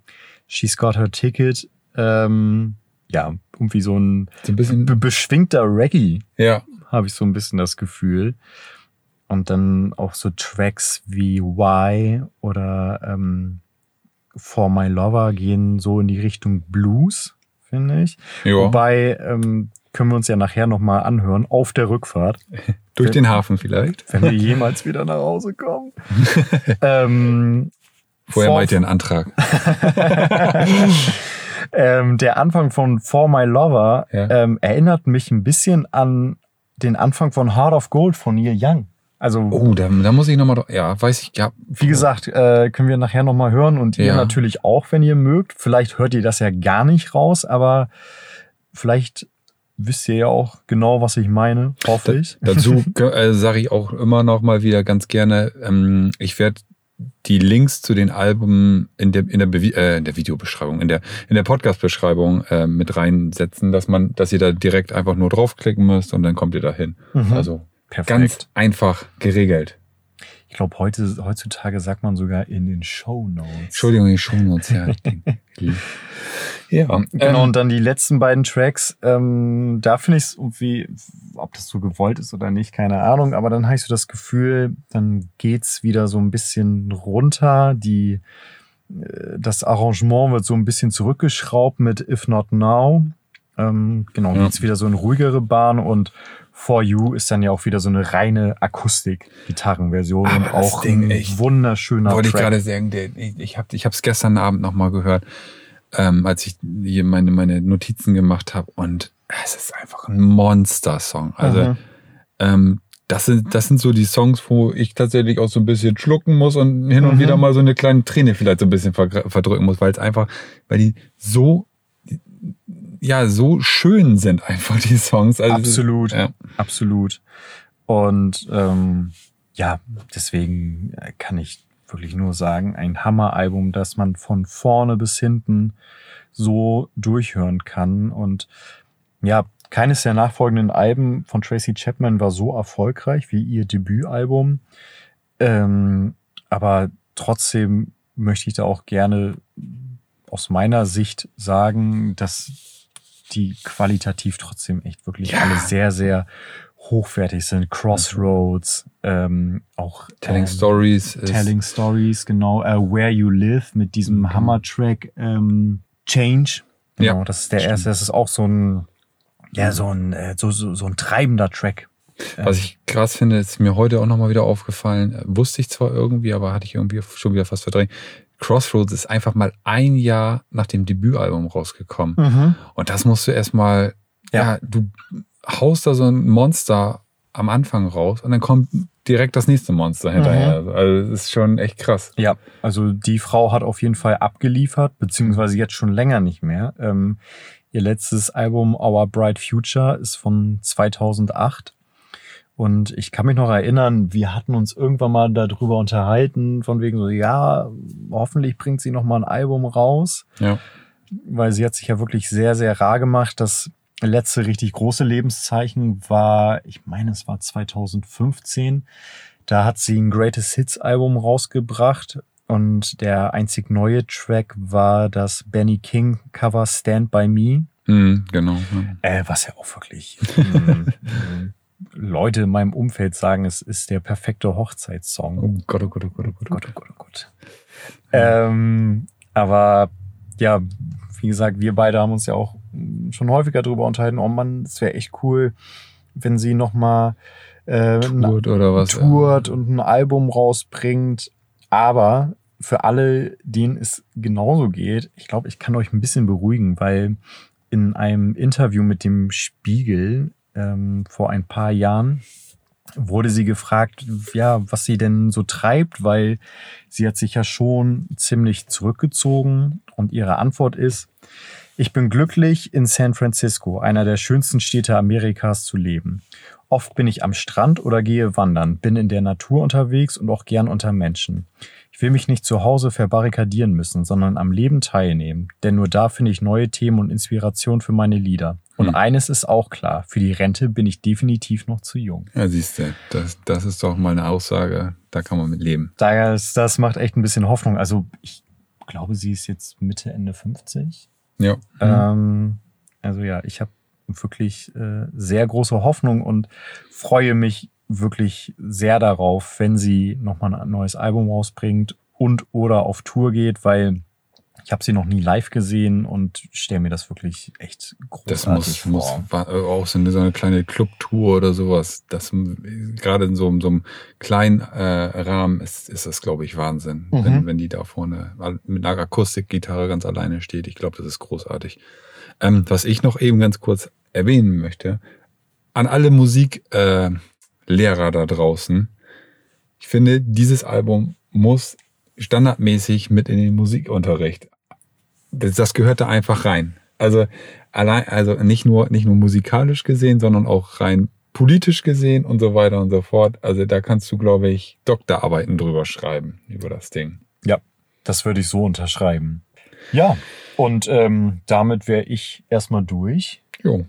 She's Got Her Ticket, ähm, ja, irgendwie so ein So ein bisschen, be beschwingter Reggae, ja, habe ich so ein bisschen das Gefühl. Und dann auch so Tracks wie Why oder ähm, For My Lover gehen so in die Richtung Blues, finde ich. Ja. Wobei ähm, können wir uns ja nachher nochmal anhören auf der Rückfahrt, Durch den Hafen vielleicht. wenn wir jemals wieder nach Hause kommen. ähm, Vorher For- meint ihr einen Antrag. ähm, der Anfang von For My Lover Ja. ähm, erinnert mich ein bisschen an den Anfang von Heart of Gold von Neil Young. Also Oh, da, da muss ich nochmal, ja, weiß ich, ja. Wie gesagt, äh, können wir nachher nochmal hören und ihr Ja. natürlich auch, wenn ihr mögt. Vielleicht hört ihr das ja gar nicht raus, aber vielleicht wisst ihr ja auch genau, was ich meine, hoffe ich. Dazu äh, sage ich auch immer noch mal wieder ganz gerne, ähm, ich werde die Links zu den Alben in der, in der, Bewi- äh, in der Videobeschreibung, in der, in der Podcast-Beschreibung äh, mit reinsetzen, dass man, dass ihr da direkt einfach nur draufklicken müsst und dann kommt ihr dahin. Mhm. Also Perfekt. ganz einfach geregelt. ich glaube, heute, heutzutage sagt man sogar in den Show Notes. Entschuldigung, die Shownotes, ja. ich denk- ja, Genau, ähm, und dann die letzten beiden Tracks, ähm, da finde ich es irgendwie, ob das so gewollt ist oder nicht, keine Ahnung, aber dann habe ich so das Gefühl, dann geht's wieder so ein bisschen runter, die, äh, das Arrangement wird so ein bisschen zurückgeschraubt mit If Not Now. Ähm, genau, Ja. geht's wieder so in ruhigere Bahn und For You ist dann ja auch wieder so eine reine Akustik-Gitarrenversion Aber und auch Ding, ein ich- wunderschöner wollte ich Track. gerade sagen, der, ich, ich habe ich hab's gestern Abend nochmal gehört, ähm, als ich hier meine, meine Notizen gemacht habe und es ist einfach ein Monster-Song. Also Mhm. ähm, das sind, das sind so die Songs, wo ich tatsächlich auch so ein bisschen schlucken muss und hin und Mhm. wieder mal so eine kleine Träne vielleicht so ein bisschen ver- verdrücken muss, weil es einfach, weil die so, ja, so schön sind einfach die Songs. Also Absolut. Ja. Absolut. Und ähm, ja, deswegen kann ich wirklich nur sagen, ein Hammer-Album, das man von vorne bis hinten so durchhören kann. Und ja, keines der nachfolgenden Alben von Tracy Chapman war so erfolgreich wie ihr Debütalbum. Ähm, aber trotzdem möchte ich da auch gerne aus meiner Sicht sagen, dass die qualitativ trotzdem echt wirklich Ja. alle sehr, sehr hochwertig sind. Crossroads, ähm, auch Telling ähm, Stories. Telling Stories, genau. Äh, Where You Live mit diesem Mhm. Hammer-Track ähm, Change. Genau, Ja, das ist der stimmt. erste. Das ist auch so ein, ja, so ein, äh, so, so, so ein treibender Track. Was ich krass finde, ist mir heute auch nochmal wieder aufgefallen. Äh, Wusste ich zwar irgendwie, aber hatte ich irgendwie schon wieder fast verdrängt. Crossroads ist einfach mal ein Jahr nach dem Debütalbum rausgekommen. Mhm. Und das musst du erstmal, ja. Ja. du haust da so ein Monster am Anfang raus und dann kommt direkt das nächste Monster hinterher. Also das ist schon echt krass. Ja, also die Frau hat auf jeden Fall abgeliefert, beziehungsweise jetzt schon länger nicht mehr. Ähm, ihr letztes Album Our Bright Future ist von 2008. Und ich kann mich noch erinnern, wir hatten uns irgendwann mal darüber unterhalten, von wegen so, ja, hoffentlich bringt sie noch mal ein Album raus, Ja. weil sie hat sich ja wirklich sehr, sehr rar gemacht. Das letzte richtig große Lebenszeichen war, ich meine, es war 2015. Da hat sie ein Greatest Hits Album rausgebracht und der einzig neue Track war das Benny King Cover Stand By Me, Mhm, genau. Ja. äh, was ja auch wirklich ähm, Leute in meinem Umfeld sagen, es ist der perfekte Hochzeitssong. Oh Gott, oh Gott, oh Gott, oh Gott. Gott, oh Gott, oh Gott. Ähm, aber ja, wie gesagt, wir beide haben uns ja auch schon häufiger darüber unterhalten, oh Mann, es wäre echt cool, wenn sie nochmal äh, Tourt oder was? tourt und ein Album rausbringt. Aber für alle, denen es genauso geht, ich glaube, ich kann euch ein bisschen beruhigen, weil in einem Interview mit dem Spiegel ähm, vor ein paar Jahren wurde sie gefragt, ja, was sie denn so treibt, weil sie hat sich ja schon ziemlich zurückgezogen und ihre Antwort ist, ich bin glücklich, in San Francisco, einer der schönsten Städte Amerikas, zu leben. Oft bin ich am Strand oder gehe wandern, bin in der Natur unterwegs und auch gern unter Menschen. Ich will mich nicht zu Hause verbarrikadieren müssen, sondern am Leben teilnehmen, denn nur da finde ich neue Themen und Inspiration für meine Lieder. Und Hm. eines ist auch klar, für die Rente bin ich definitiv noch zu jung. Ja, siehst du, das, das ist doch mal eine Aussage, da kann man mit leben. Das, das macht echt ein bisschen Hoffnung. Also ich glaube, sie ist jetzt Mitte, Ende 50. Ja. Ähm, also ja, ich habe wirklich äh, sehr große Hoffnung und freue mich wirklich sehr darauf, wenn sie nochmal ein neues Album rausbringt und oder auf Tour geht, weil Ich habe sie noch nie live gesehen und stelle mir das wirklich echt Das großartig muss, muss vor. wa- äh, auch so eine, so eine kleine Clubtour oder sowas. Das gerade in so, einem- so einem kleinen äh, Rahmen ist, ist das, glaube ich, Wahnsinn, Mhm. wenn, wenn die da vorne mit einer Akustikgitarre ganz alleine steht. Ich glaube, das ist großartig. Ähm, was ich noch eben ganz kurz erwähnen möchte, an alle Musiklehrer äh, da draußen, ich finde, dieses Album muss standardmäßig mit in den Musikunterricht das, das gehört da einfach rein. Also allein, also nicht nur, nicht nur musikalisch gesehen, sondern auch rein politisch gesehen und so weiter und so fort. Also da kannst du, glaube ich, Doktorarbeiten drüber schreiben, über das Ding. Ja, das würde ich so unterschreiben. Ja, und ähm, damit wäre ich erstmal durch. Jo.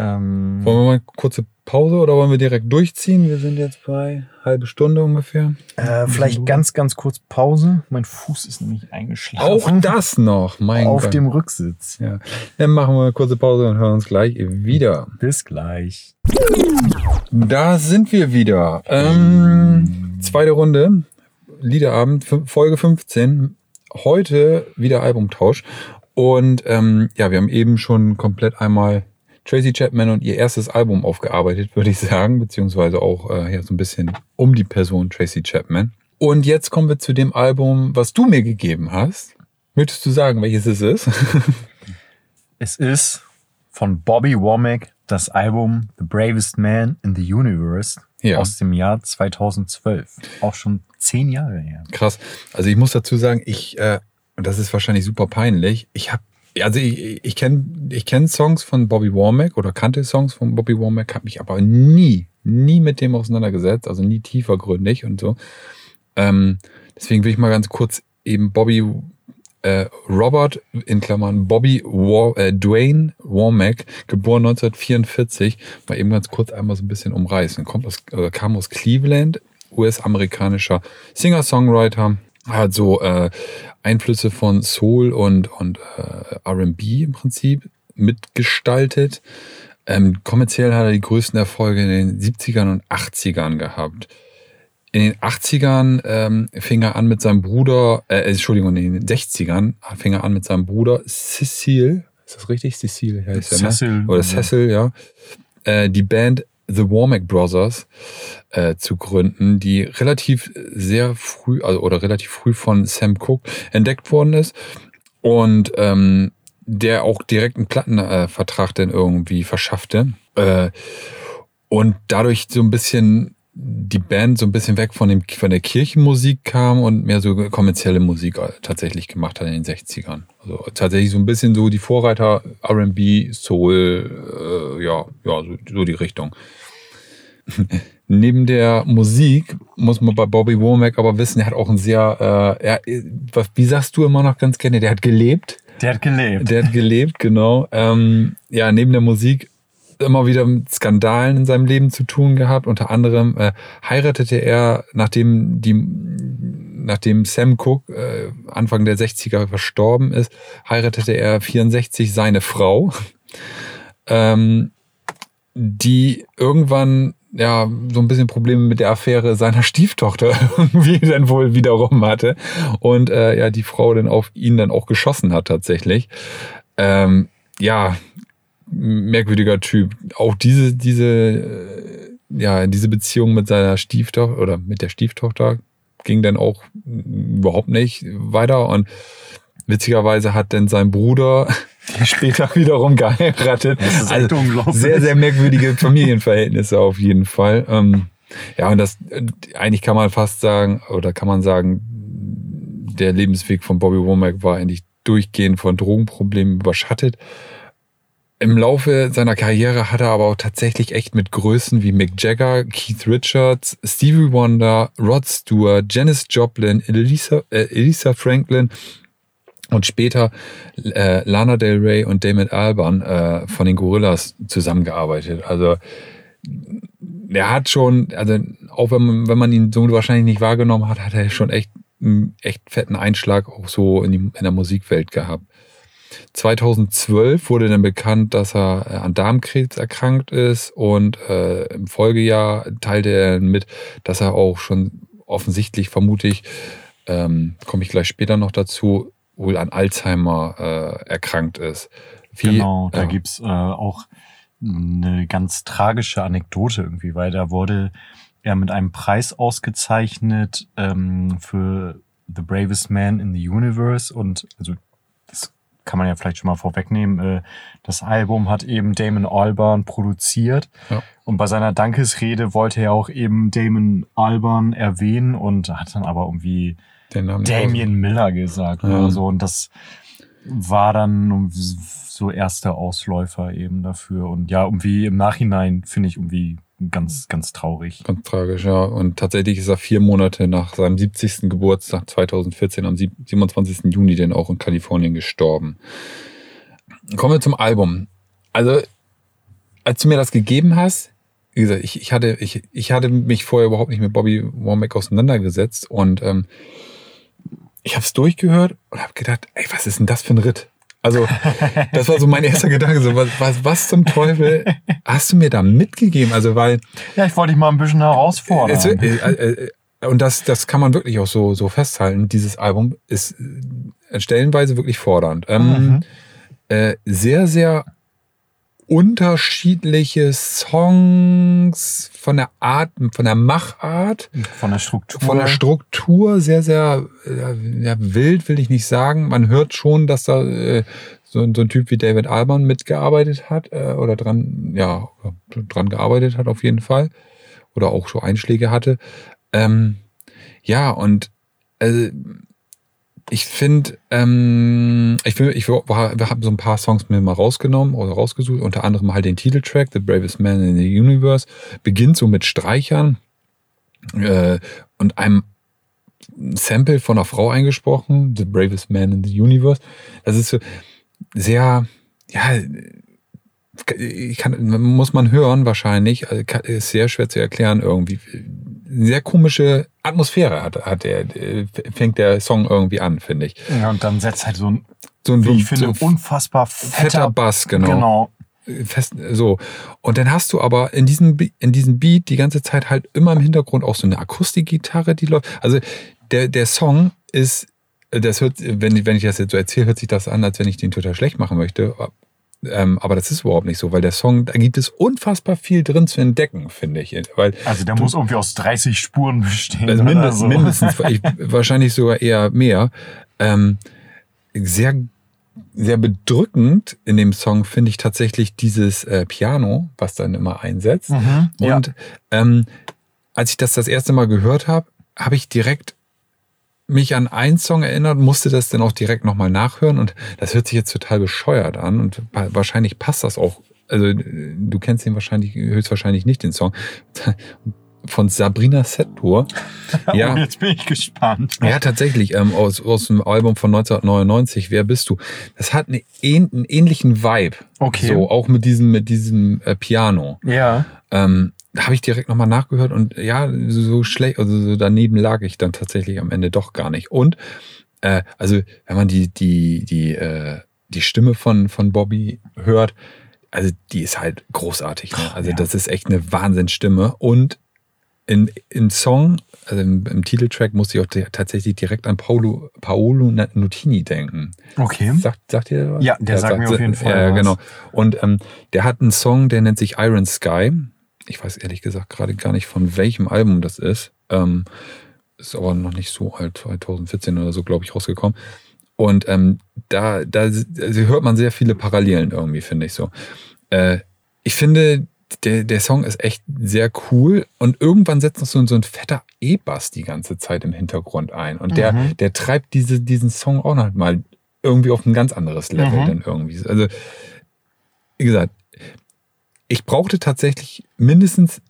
Ähm, Wollen wir mal eine kurze Pause oder wollen wir direkt durchziehen? Wir sind jetzt bei halbe Stunde ungefähr. äh, vielleicht ganz, ganz kurz Pause. Mein Fuß ist nämlich eingeschlafen. Auch das noch, mein auf Gott. dem Rücksitz. ja. Dann machen wir eine kurze Pause und hören uns gleich wieder. Bis gleich. Da sind wir wieder. Ähm, zweite Runde, Liederabend, Folge 15. Heute wieder Albumtausch. Und ähm, ja, wir haben eben schon komplett einmal Tracy Chapman und ihr erstes Album aufgearbeitet, würde ich sagen, beziehungsweise auch äh, ja, so ein bisschen um die Person Tracy Chapman. Und jetzt kommen wir zu dem Album, was du mir gegeben hast. Möchtest du sagen, welches es ist? Es ist von Bobby Womack das Album The Bravest Man in the Universe Ja. aus dem Jahr 2012. Auch schon zehn Jahre her. Krass. Also ich muss dazu sagen, ich, äh, das ist wahrscheinlich super peinlich, ich habe, also ich, ich kenne ich kenn Songs von Bobby Womack oder kannte Songs von Bobby Womack, habe mich aber nie, nie mit dem auseinandergesetzt, also nie tiefergründig und so. Ähm, deswegen will ich mal ganz kurz eben Bobby äh, Robert in Klammern Bobby War, äh, Dwayne Womack, geboren 1944, mal eben ganz kurz einmal so ein bisschen umreißen. Kommt aus, äh, kam aus Cleveland, US-amerikanischer Singer-Songwriter, hat so äh, Einflüsse von Soul und, und äh, R&B im Prinzip mitgestaltet. Ähm, kommerziell hat er die größten Erfolge in den 70ern und 80ern gehabt. In den 80ern ähm, fing er an mit seinem Bruder, äh, Entschuldigung, in den 60ern fing er an mit seinem Bruder Cecil. Ist das richtig? Cecil heißt er, ne? Cecil, Oder. Cecil, ja. Äh, die Band The Womack Brothers äh, zu gründen, die relativ sehr früh, also oder relativ früh von Sam Cooke entdeckt worden ist und ähm, der auch direkt einen Plattenvertrag äh, dann irgendwie verschaffte. Äh, und dadurch so ein bisschen die Band so ein bisschen weg von dem von der Kirchenmusik kam und mehr so kommerzielle Musik äh, tatsächlich gemacht hat in den 60ern. Also tatsächlich so ein bisschen so die Vorreiter R&B, Soul, äh, ja, ja, so, so die Richtung. Neben der Musik muss man bei Bobby Womack aber wissen, er hat auch ein sehr, äh, er, wie sagst du immer noch ganz gerne, der hat gelebt. Der hat gelebt. Der hat gelebt, genau. Ähm, ja, neben der Musik immer wieder mit Skandalen in seinem Leben zu tun gehabt. Unter anderem äh, heiratete er, nachdem die, nachdem Sam Cooke äh, Anfang der 60er verstorben ist, heiratete er 64 seine Frau, ähm, die irgendwann ja so ein bisschen Probleme mit der Affäre seiner Stieftochter irgendwie dann wohl wiederum hatte und äh, ja die Frau dann auf ihn dann auch geschossen hat tatsächlich. Ähm, ja, merkwürdiger Typ. Auch diese diese äh, ja diese Beziehung mit seiner Stieftochter oder mit der Stieftochter ging dann auch überhaupt nicht weiter und witzigerweise hat dann sein Bruder später wiederum geheiratet. Also, sehr, sehr merkwürdige Familienverhältnisse auf jeden Fall. Ähm, ja, und das eigentlich kann man fast sagen, oder kann man sagen, der Lebensweg von Bobby Womack war eigentlich durchgehend von Drogenproblemen überschattet. Im Laufe seiner Karriere hat er aber auch tatsächlich echt mit Größen wie Mick Jagger, Keith Richards, Stevie Wonder, Rod Stewart, Janis Joplin, Elisa, äh, Elisa Franklin und später äh, Lana Del Rey und Damon Albarn äh, von den Gorillas zusammengearbeitet. Also er hat schon, also auch wenn man, wenn man ihn so wahrscheinlich nicht wahrgenommen hat, hat er schon echt einen echt fetten Einschlag auch so in, die, in der Musikwelt gehabt. 2012 wurde dann bekannt, dass er äh, an Darmkrebs erkrankt ist und äh, im Folgejahr teilte er mit, dass er auch schon offensichtlich, vermute ich, ähm, komme ich gleich später noch dazu, wohl an Alzheimer äh, erkrankt ist. Wie, genau, da ja. gibt's äh, auch eine ganz tragische Anekdote irgendwie, weil da wurde er mit einem Preis ausgezeichnet ähm, für The Bravest Man in the Universe und also kann man ja vielleicht schon mal vorwegnehmen. Äh, das Album hat eben Damon Albarn produziert Ja. und bei seiner Dankesrede wollte er auch eben Damon Albarn erwähnen und hat dann aber irgendwie Damien Miller gesagt Ja. oder so. Und das war dann so erster Ausläufer eben dafür. Und ja, irgendwie im Nachhinein finde ich irgendwie ganz, ganz traurig. Ganz tragisch, ja. Und tatsächlich ist er vier Monate nach seinem 70. Geburtstag 2014 am sieb- 27. Juni dann auch in Kalifornien gestorben. Kommen wir zum Album. Also, als du mir das gegeben hast, wie gesagt, ich, ich, hatte, ich, ich hatte mich vorher überhaupt nicht mit Bobby Womack auseinandergesetzt und ähm, ich habe es durchgehört und habe gedacht, ey, was ist denn das für ein Ritt? Also, das war so mein erster Gedanke, so, was, was, was zum Teufel hast du mir da mitgegeben? Also, weil Ja, ich wollte dich mal ein bisschen herausfordern. es, äh, äh, und das, das kann man wirklich auch so, so festhalten. Dieses Album ist äh, stellenweise wirklich fordernd. Ähm, Mhm. äh, sehr, sehr unterschiedliche Songs von der Art, von der Machart, Von der Struktur. von der Struktur sehr, sehr äh, ja, wild, will ich nicht sagen. Man hört schon, dass da äh, so, ein- so ein Typ wie David Alban mitgearbeitet hat äh, oder dran, ja, dran gearbeitet hat auf jeden Fall oder auch so Einschläge hatte. Ähm, ja, und äh, ich finde, ähm, ich finde, ich war, wir haben so ein paar Songs mir mal rausgenommen oder rausgesucht, unter anderem halt den Titeltrack, The Bravest Man in the Universe, beginnt so mit Streichern äh, und einem Sample von einer Frau eingesprochen, The Bravest Man in the Universe. Das ist so sehr, ja, ich kann, muss man hören wahrscheinlich, also ist sehr schwer zu erklären irgendwie. Eine sehr komische Atmosphäre hat, hat der, äh, fängt der Song irgendwie an, finde ich. ja, und dann setzt halt so ein, So ein, wie ich finde, so unfassbar fetter fetter, Bass, genau. genau. Fest, so. Und dann hast du aber in diesem, in diesem Beat die ganze Zeit halt immer im Hintergrund auch so eine Akustikgitarre, die läuft. Also der, der Song ist, das hört, wenn, ich- wenn ich das jetzt so erzähle, hört sich das an, als wenn ich den total schlecht machen möchte. Ähm, aber das ist überhaupt nicht so, weil der Song, da gibt es unfassbar viel drin zu entdecken, finde ich. Weil Also der muss irgendwie aus 30 Spuren bestehen. also mindestens, so. mindestens ich, wahrscheinlich sogar eher mehr. Ähm, sehr, sehr bedrückend in dem Song finde ich tatsächlich dieses äh, Piano, was dann immer einsetzt. Mhm, ja. Und ähm, als ich das das erste Mal gehört habe, habe ich direkt mich an einen Song erinnert, musste das dann auch direkt nochmal nachhören und das hört sich jetzt total bescheuert an und wa- wahrscheinlich passt das auch. Also äh, du kennst ihn wahrscheinlich, höchstwahrscheinlich nicht den Song von Sabrina Settour. Ja. Jetzt bin ich gespannt. Ja, tatsächlich, ähm, aus, aus dem Album von 1999, Wer bist du? Das hat eine, einen ähnlichen Vibe. Okay. So, auch mit diesem, mit diesem äh, Piano. Ja. Ähm, da habe ich direkt nochmal nachgehört und ja, so schlecht, also so daneben lag ich dann tatsächlich am Ende doch gar nicht. Und äh, also, wenn man die, die, die, äh, die Stimme von, von Bobby hört, also die ist halt großartig. Ne? Also ja. das ist echt eine Wahnsinnsstimme. Und in, in Song, also im, im Titeltrack musste ich auch tatsächlich direkt an Paolo, Paolo Nutini denken. Okay. Sagt, sagt ihr was? Ja, der sagt mir auf jeden Fall Ja, was. genau. Und ähm, der hat einen Song, der nennt sich Iron Sky. Ich weiß ehrlich gesagt gerade gar nicht, von welchem Album das ist. Ähm, ist aber noch nicht so alt, 2014 oder so, glaube ich, rausgekommen. Und ähm, da, da also hört man sehr viele Parallelen irgendwie, finde ich so. Äh, ich finde, der, der Song ist echt sehr cool und irgendwann setzt noch so, so ein fetter E-Bass die ganze Zeit im Hintergrund ein. Und der, Mhm. der treibt diese, diesen Song auch noch mal irgendwie auf ein ganz anderes Level Mhm. dann irgendwie. Also, wie gesagt, ich brauchte tatsächlich mindestens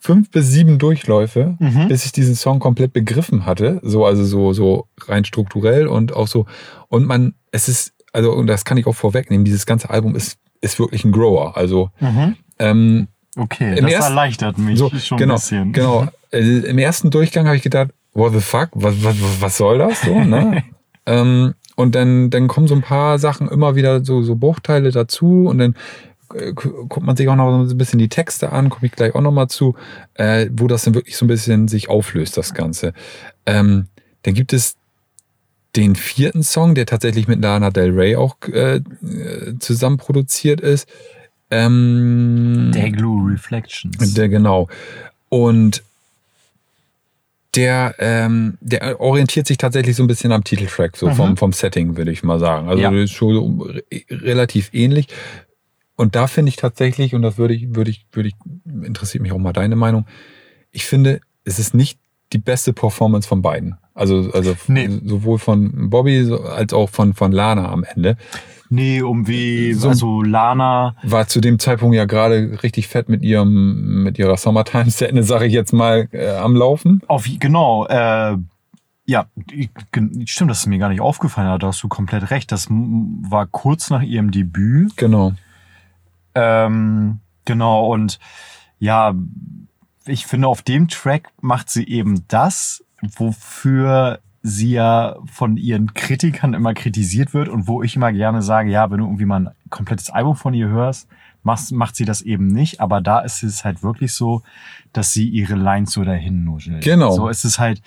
fünf bis sieben Durchläufe, Mhm. bis ich diesen Song komplett begriffen hatte. So, also so, so rein strukturell und auch so. Und man, es ist, also, und das kann ich auch vorwegnehmen, dieses ganze Album ist, ist wirklich ein Grower. Also, Mhm. ähm, Okay, das ersten- erleichtert mich so, schon genau, ein bisschen. Genau. Also, Im ersten Durchgang habe ich gedacht, what the fuck, was, was, was soll das so, ne? ähm, und dann, dann kommen so ein paar Sachen immer wieder so, so Bruchteile dazu und dann äh, gu- guckt man sich auch noch so ein bisschen die Texte an, komme ich gleich auch noch mal zu, äh, wo das dann wirklich so ein bisschen sich auflöst, das Ganze. Ähm, dann gibt es den vierten Song, der tatsächlich mit Lana Del Rey auch äh, äh, zusammen produziert ist. Ähm, Dayglow Reflections. Der, genau. Und der, ähm, der orientiert sich tatsächlich so ein bisschen am Titeltrack, so Mhm. vom, vom Setting, würde ich mal sagen. Also Ja. schon re- relativ ähnlich. Und da finde ich tatsächlich, und das würde ich, würde ich, würde ich, interessiert mich auch mal deine Meinung, ich finde, es ist nicht die beste Performance von beiden. Also, also Nee. sowohl von Bobby als auch von, von Lana am Ende. Nee, um wie, So- also Lana, War zu dem Zeitpunkt ja gerade richtig fett mit ihrem, mit ihrer Summertime-Set, sage ich jetzt mal, äh, am Laufen. auf, genau, äh, ja, stimmt, das ist mir gar nicht aufgefallen, da hast du komplett recht. Das war kurz nach ihrem Debüt. Genau. Ähm, genau, und ja, ich finde, auf dem Track macht sie eben das, wofür sie ja von ihren Kritikern immer kritisiert wird und wo ich immer gerne sage, ja, wenn du irgendwie mal ein komplettes Album von ihr hörst, macht, macht sie das eben nicht, aber da ist es halt wirklich so, dass sie ihre Lines so dahin nuschelt. Genau. So ist es halt,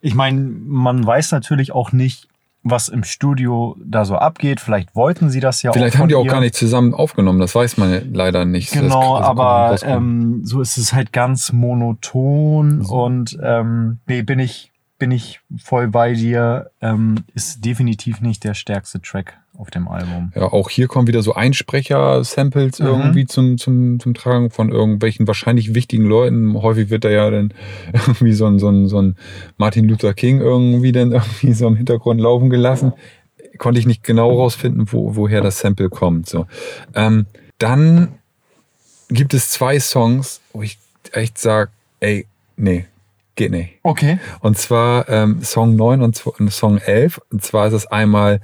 ich meine, man weiß natürlich auch nicht, was im Studio da so abgeht. Vielleicht wollten sie das ja auch. Vielleicht haben die auch ihr. gar nicht zusammen aufgenommen, das weiß man ja leider nicht. Das Genau, das kann aber ähm, so ist es halt ganz monoton So. und ähm, nee, bin ich bin ich voll bei dir. Ähm, ist definitiv nicht der stärkste Track auf dem Album. Ja, auch hier kommen wieder so Einsprecher-Samples Mhm. irgendwie zum, zum, zum Tragen von irgendwelchen wahrscheinlich wichtigen Leuten. Häufig wird da ja dann irgendwie so ein, so ein, so ein Martin Luther King irgendwie dann irgendwie so im Hintergrund laufen gelassen. Konnte ich nicht genau rausfinden, wo, woher das Sample kommt. So. Ähm, dann gibt es zwei Songs, wo ich echt sage, ey, nee, geht nicht. Okay. Und zwar ähm, Song 9 und und Song 11. Und zwar ist es einmal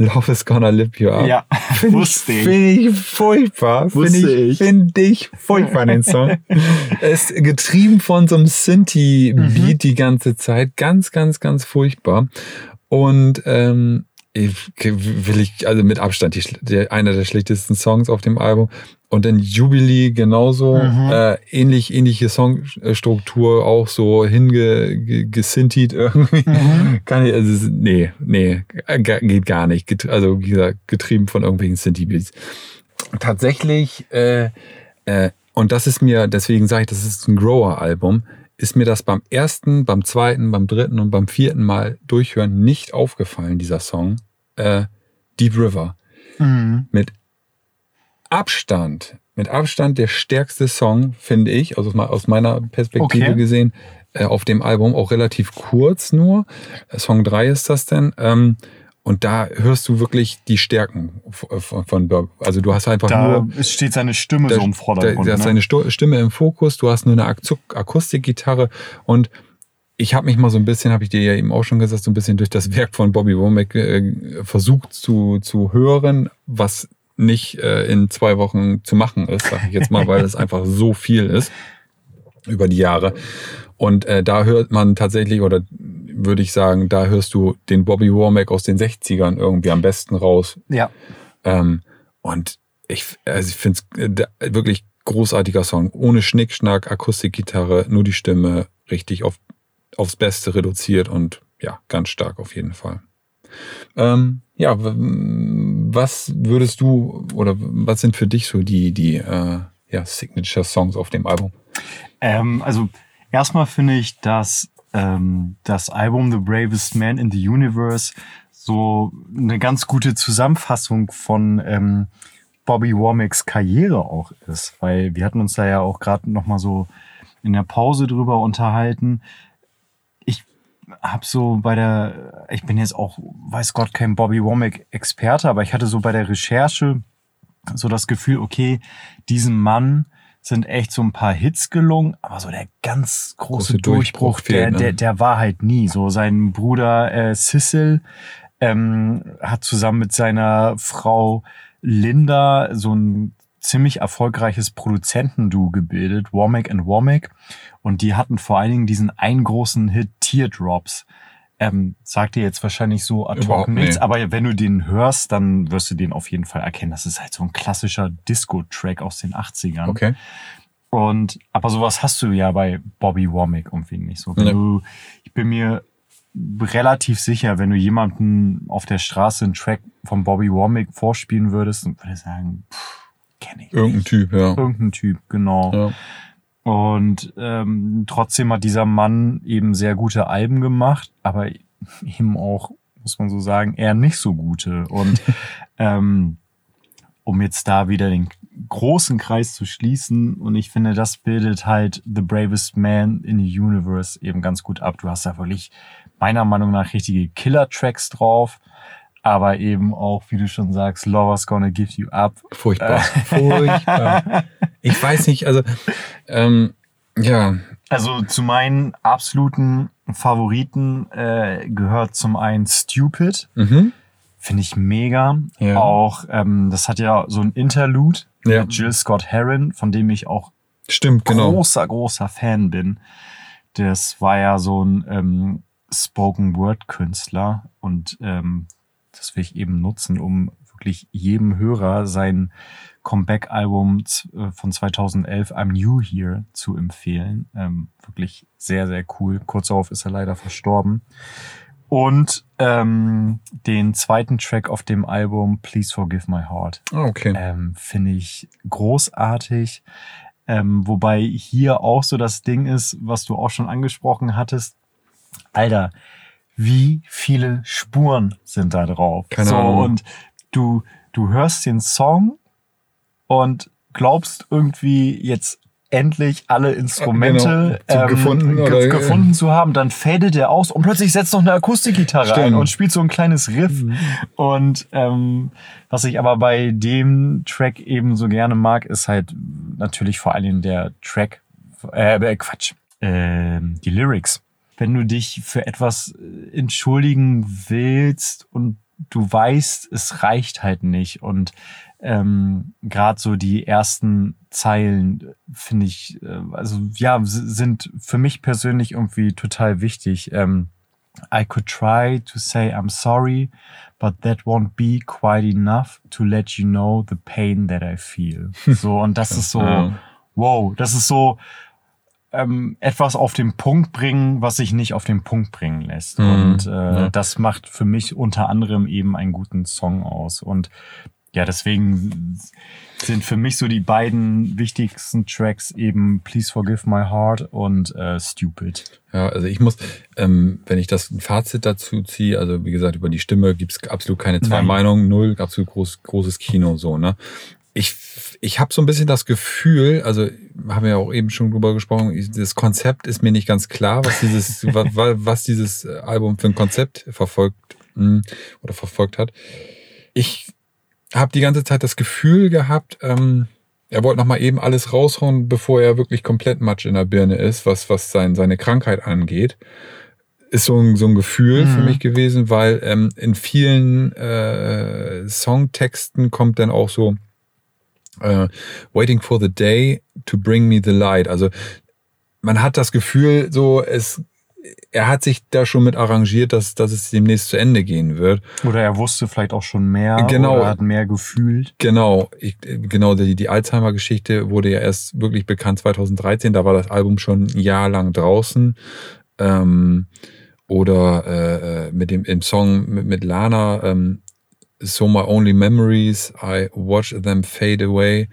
Love is gonna lip you up. Ja, Finde ich, wusste ich. find ich furchtbar. Finde ich, find ich furchtbar, den Song. Ist getrieben von so einem Synthi-Beat Mhm. die ganze Zeit. Ganz, ganz, ganz furchtbar. Und ähm, will ich, also mit Abstand die, der, einer der schlechtesten Songs auf dem Album. Und dann Jubilee genauso, Mhm. äh, ähnlich, ähnliche Songstruktur, auch so hingesintigt irgendwie. Mhm. Kann ich, also, nee, nee, äh, geht gar nicht. Get, also, wie gesagt, getrieben von irgendwelchen Synthi-Beats. Tatsächlich, äh, äh, und das ist mir, deswegen sage ich, das ist ein Grower-Album, ist mir das beim ersten, beim zweiten, beim dritten und beim vierten Mal durchhören nicht aufgefallen, dieser Song. Äh, Deep River. Mhm. Mit Abstand, mit Abstand der stärkste Song, finde ich, also aus me- aus meiner Perspektive Okay. gesehen, äh, auf dem Album, auch relativ kurz nur. Äh, Song 3 ist das denn. Ähm, und da hörst du wirklich die Stärken von, von, von Bob. Also du hast einfach Da nur ist- steht seine Stimme da- so im da, Vordergrund. da ist ne? deine Sto- Stimme im Fokus, du hast nur eine Akustikgitarre und ich habe mich mal so ein bisschen, habe ich dir ja eben auch schon gesagt, so ein bisschen durch das Werk von Bobby Womack äh, versucht zu, zu hören, was nicht äh, in zwei Wochen zu machen ist, sage ich jetzt mal, weil es einfach so viel ist über die Jahre. Und äh, da hört man tatsächlich, oder würde ich sagen, da hörst du den Bobby Womack aus den 60ern irgendwie am besten raus. ja. Ähm, und ich, also ich finde es wirklich großartiger Song. Ohne Schnickschnack, Akustikgitarre, nur die Stimme richtig auf, aufs Beste reduziert und ja, ganz stark auf jeden Fall. Ähm, ja, was würdest du oder was sind für dich so die, die äh, ja, Signature-Songs auf dem Album? Ähm, also erstmal finde ich, dass ähm, das Album The Bravest Man in the Universe so eine ganz gute Zusammenfassung von ähm, Bobby Womacks Karriere auch ist, weil wir hatten uns da ja auch gerade noch mal so in der Pause drüber unterhalten. Habe so bei der, ich bin jetzt auch, weiß Gott, kein Bobby Womack-Experte, aber ich hatte so bei der Recherche so das Gefühl, okay, diesem Mann sind echt so ein paar Hits gelungen, aber so der ganz große, Große Durchbruch, Durchbruch der, ne? der, der war halt nie. So sein Bruder äh, Cecil ähm, hat zusammen mit seiner Frau Linda so ein ziemlich erfolgreiches Produzentenduo gebildet, Womack and Womack. Und die hatten vor allen Dingen diesen einen großen Hit Teardrops. Ähm, sagt dir jetzt wahrscheinlich so ad hoc nichts, nicht. aber wenn du den hörst, dann wirst du den auf jeden Fall erkennen. Das ist halt so ein klassischer Disco-Track aus den 80ern. Okay. Und aber sowas hast du ja bei Bobby Womack irgendwie nicht so. Wenn Nee. du, ich bin mir relativ sicher, wenn du jemanden auf der Straße einen Track von Bobby Womack vorspielen würdest, und würde sagen, pff, kenne ich. Irgendein nicht. Typ, ja. Irgendein Typ, genau. ja. Und ähm, trotzdem hat dieser Mann eben sehr gute Alben gemacht, aber eben auch, muss man so sagen, eher nicht so gute. Und ähm, um jetzt da wieder den großen Kreis zu schließen, und ich finde, das bildet halt The Bravest Man in the Universe eben ganz gut ab. Du hast da wirklich meiner Meinung nach richtige Killer-Tracks drauf, aber eben auch, wie du schon sagst, Lover's Gonna Give You Up. Furchtbar. Furchtbar. Ich weiß nicht, also, ähm, ja, Also zu meinen absoluten Favoriten äh, gehört zum einen Stupid. mhm. Finde ich mega. Ja. Auch, ähm, das hat ja so ein Interlude Ja. mit Jill Scott Heron, von dem ich auch stimmt, genau. großer, großer Fan bin. Das war ja so ein ähm, Spoken-Word-Künstler und ähm, das will ich eben nutzen, um wirklich jedem Hörer sein Comeback-Album äh, von 2011 I'm New Here zu empfehlen. Ähm, wirklich sehr, sehr cool. Kurz darauf ist er leider verstorben. Und ähm, den zweiten Track auf dem Album Please Forgive My Heart Ah, okay. ähm, finde ich großartig. Ähm, wobei hier auch so das Ding ist, was du auch schon angesprochen hattest. Alter, wie viele Spuren sind da drauf? Keine so, Ahnung. Und du, du hörst den Song und glaubst irgendwie jetzt endlich alle Instrumente Genau. Zu- gefunden ge- oder- gefunden zu haben, dann fadet der aus und plötzlich setzt noch eine Akustikgitarre ein und spielt so ein kleines Riff. Und ähm, was ich aber bei dem Track eben so gerne mag, ist halt natürlich vor allem der Track, äh, äh, Quatsch, ähm, die Lyrics. Wenn du dich für etwas äh, entschuldigen willst und du weißt, es reicht halt nicht und ähm, gerade so die ersten Zeilen äh, finde ich, äh, also ja, sind für mich persönlich irgendwie total wichtig. Ähm, I could try to say I'm sorry, but that won't be quite enough to let you know the pain that I feel. So, und das ist so, wow, das ist so ähm, etwas auf den Punkt bringen, was sich nicht auf den Punkt bringen lässt. Mhm. Und äh, Ja. das macht für mich unter anderem eben einen guten Song aus. Und ja, deswegen sind für mich so die beiden wichtigsten Tracks eben Please Forgive My Heart und äh, Stupid. Ja, also ich muss, ähm, wenn ich das ein Fazit dazu ziehe, also wie gesagt, über die Stimme gibt's absolut keine zwei Nein. Meinungen, null, absolut groß, großes Kino so, ne? Ich, ich habe so ein bisschen das Gefühl, also haben wir ja auch eben schon drüber gesprochen, ich- das Konzept ist mir nicht ganz klar, was dieses, wa, wa, was dieses Album für ein Konzept verfolgt mh, oder verfolgt hat. Ich habe die ganze Zeit das Gefühl gehabt, ähm, er wollte noch mal eben alles raushauen, bevor er wirklich komplett Matsch in der Birne ist, was, was sein, seine Krankheit angeht. Ist so ein, so ein Gefühl für Mhm. mich gewesen, weil ähm, in vielen äh, Songtexten kommt dann auch so äh, Waiting for the day to bring me the light. Also man hat das Gefühl, so es, er hat sich da schon mit arrangiert, dass, dass es demnächst zu Ende gehen wird. Oder er wusste vielleicht auch schon mehr Genau. oder hat mehr gefühlt. Genau, ich, genau, die, die Alzheimer-Geschichte wurde ja erst wirklich bekannt 2013, da war das Album schon ein Jahr lang draußen. Ähm, oder äh, äh, mit dem im Song mit, mit Lana, ähm, So My Only Memories, I Watch Them Fade Away,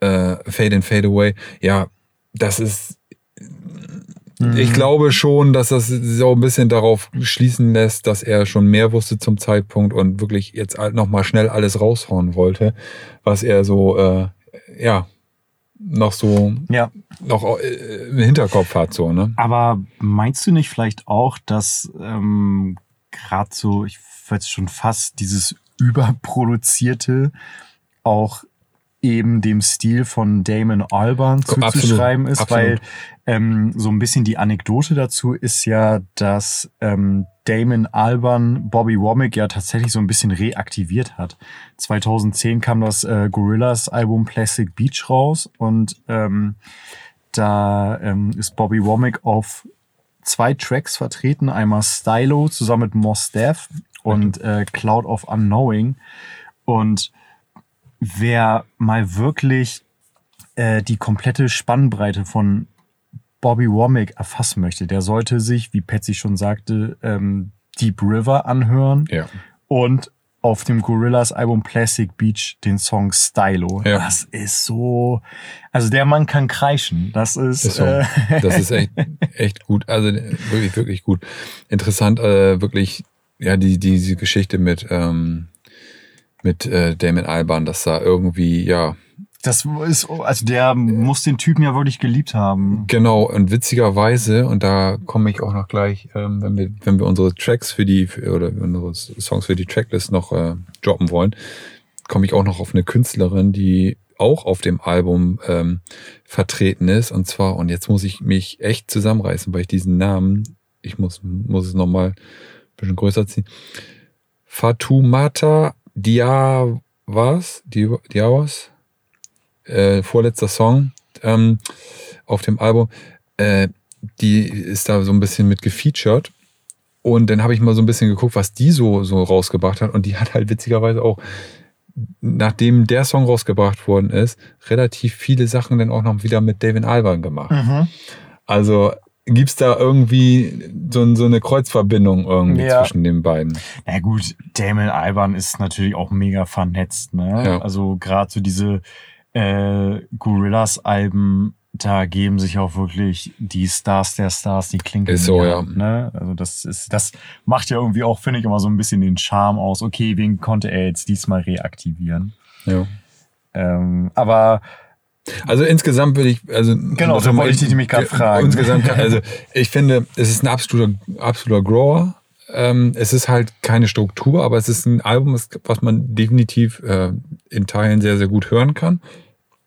äh, Fade and Fade Away. Ja, das ist, ich glaube schon, dass das so ein bisschen darauf schließen lässt, dass er schon mehr wusste zum Zeitpunkt und wirklich jetzt halt nochmal schnell alles raushauen wollte, was er so, äh, ja, noch so, Ja, noch äh, im Hinterkopf hat, so, ne? aber meinst du nicht vielleicht auch, dass ähm, gerade so, ich weiß schon fast dieses überproduzierte auch eben dem Stil von Damon Albarn Absolut, zuzuschreiben ist, absolut. weil ähm, so ein bisschen die Anekdote dazu ist ja, dass ähm, Damon Albarn Bobby Womack ja tatsächlich so ein bisschen reaktiviert hat. 2010 kam das äh, Gorillaz Album Plastic Beach raus und ähm, da ähm, ist Bobby Womack auf zwei Tracks vertreten, einmal Stylo zusammen mit Mos Def und äh, Cloud of Unknowing und wer mal wirklich äh, die komplette Spannbreite von Bobby Womack erfassen möchte, der sollte sich, wie Patsy schon sagte, ähm, Deep River anhören Ja. und auf dem Gorillas Album Plastic Beach den Song Stylo. Ja. Das ist so, also der Mann kann kreischen. Das ist, Ist so. äh, Das ist echt, echt gut. Also wirklich, wirklich gut. Interessant, äh, wirklich, ja, die, diese Geschichte mit, ähm, mit äh, Damon Alban, dass da irgendwie, ja, das ist, also der muss den Typen ja wirklich geliebt haben. genau, und witzigerweise, und da komme ich auch noch gleich, ähm, wenn wir, wenn wir unsere Tracks für die, oder unsere Songs für die Tracklist noch äh, droppen wollen, komme ich auch noch auf eine Künstlerin, die auch auf dem Album ähm, vertreten ist. Und zwar, und jetzt muss ich mich echt zusammenreißen, weil ich diesen Namen, ich muss, muss es nochmal bisschen größer ziehen. Fatumata Diawas, Di- Diawas, äh, vorletzter Song ähm, auf dem Album, äh, die ist da so ein bisschen mit gefeatured. Und dann habe ich mal so ein bisschen geguckt, was die so, so rausgebracht hat. Und die hat halt witzigerweise auch, nachdem der Song rausgebracht worden ist, relativ viele Sachen dann auch noch wieder mit David Alban gemacht. Mhm. Also gibt's da irgendwie so, so eine Kreuzverbindung irgendwie Ja. zwischen den beiden? Na gut, Damon Alban ist natürlich auch mega vernetzt, ne? Ja. Also gerade so diese äh, Gorillas-Alben, da geben sich auch wirklich die Stars der Stars die Klinke. Ist in so, die ja. Hand, Ne? Also das ist, das macht ja irgendwie auch, finde ich, immer so ein bisschen den Charme aus. Okay, wen konnte er jetzt diesmal reaktivieren? Ja. Ähm, aber Also insgesamt würde ich, also Genau, so wollte ich dich nämlich gerade fragen. Insgesamt, also ich finde, es ist ein absoluter, absoluter Grower. Ähm, es ist halt keine Struktur, aber es ist ein Album, was man definitiv äh, in Teilen sehr, sehr gut hören kann.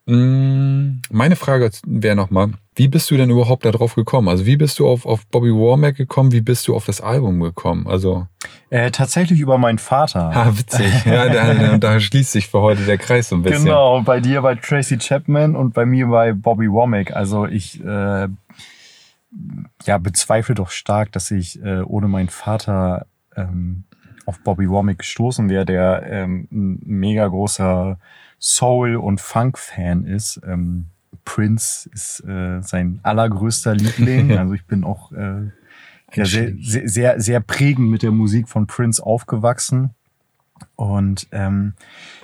Mm, Meine Frage wäre nochmal, wie bist du denn überhaupt da drauf gekommen? Also wie bist du auf, auf Bobby Womack gekommen? Wie bist du auf das Album gekommen? Also, äh, tatsächlich über meinen Vater. ha, witzig. Ja, da, da schließt sich für heute der Kreis so ein bisschen. Genau, bei dir bei Tracy Chapman und bei mir bei Bobby Womack. Also ich äh, ja, bezweifle doch stark, dass ich äh, ohne meinen Vater ähm, auf Bobby Womack gestoßen wäre, der ähm, ein mega großer Soul- und Funk-Fan ist. Ähm, Prince ist äh, sein allergrößter Liebling. Also ich bin auch äh, ja, sehr, sehr, sehr, sehr prägend mit der Musik von Prince aufgewachsen. Und ähm,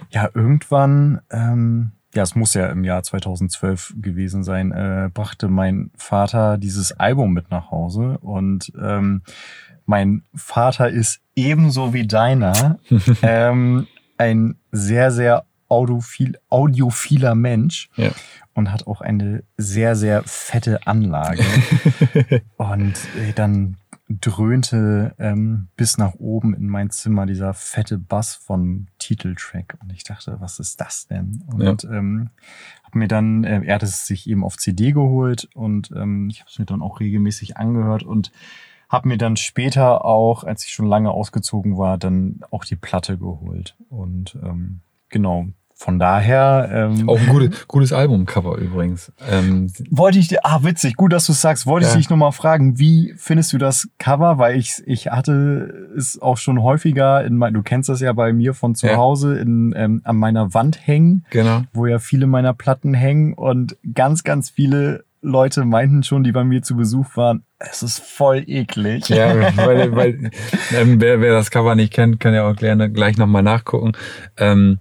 ja, irgendwann, ähm, ja, es muss ja im Jahr 2012 gewesen sein, äh, brachte mein Vater dieses Album mit nach Hause. Und ähm, mein Vater ist ebenso wie deiner ähm, ein sehr, sehr audiophil, audiophiler Mensch Ja. und hat auch eine sehr, sehr fette Anlage. und äh, dann dröhnte ähm, bis nach oben in mein Zimmer dieser fette Bass vom Titeltrack. Und ich dachte, was ist das denn? Und ähm, habe mir dann, äh, er hat es sich eben auf CD geholt und ähm, ich habe es mir dann auch regelmäßig angehört und habe mir dann später auch, als ich schon lange ausgezogen war, dann auch die Platte geholt. Und ähm, genau, von daher. Ähm, Auch ein gutes, gutes Albumcover übrigens. Ähm, wollte ich dir, ah, witzig, gut, dass du sagst, wollte Ja. ich dich nochmal fragen, wie findest du das Cover? Weil ich, ich hatte es auch schon häufiger in mein, du kennst das ja bei mir von zu Ja. Hause in, ähm, an meiner Wand hängen, genau. wo ja viele meiner Platten hängen und ganz, ganz viele Leute meinten schon, die bei mir zu Besuch waren, es ist voll eklig. Ja, weil, weil ähm, wer, wer das Cover nicht kennt, kann ja auch gerne gleich nochmal nachgucken. Ähm,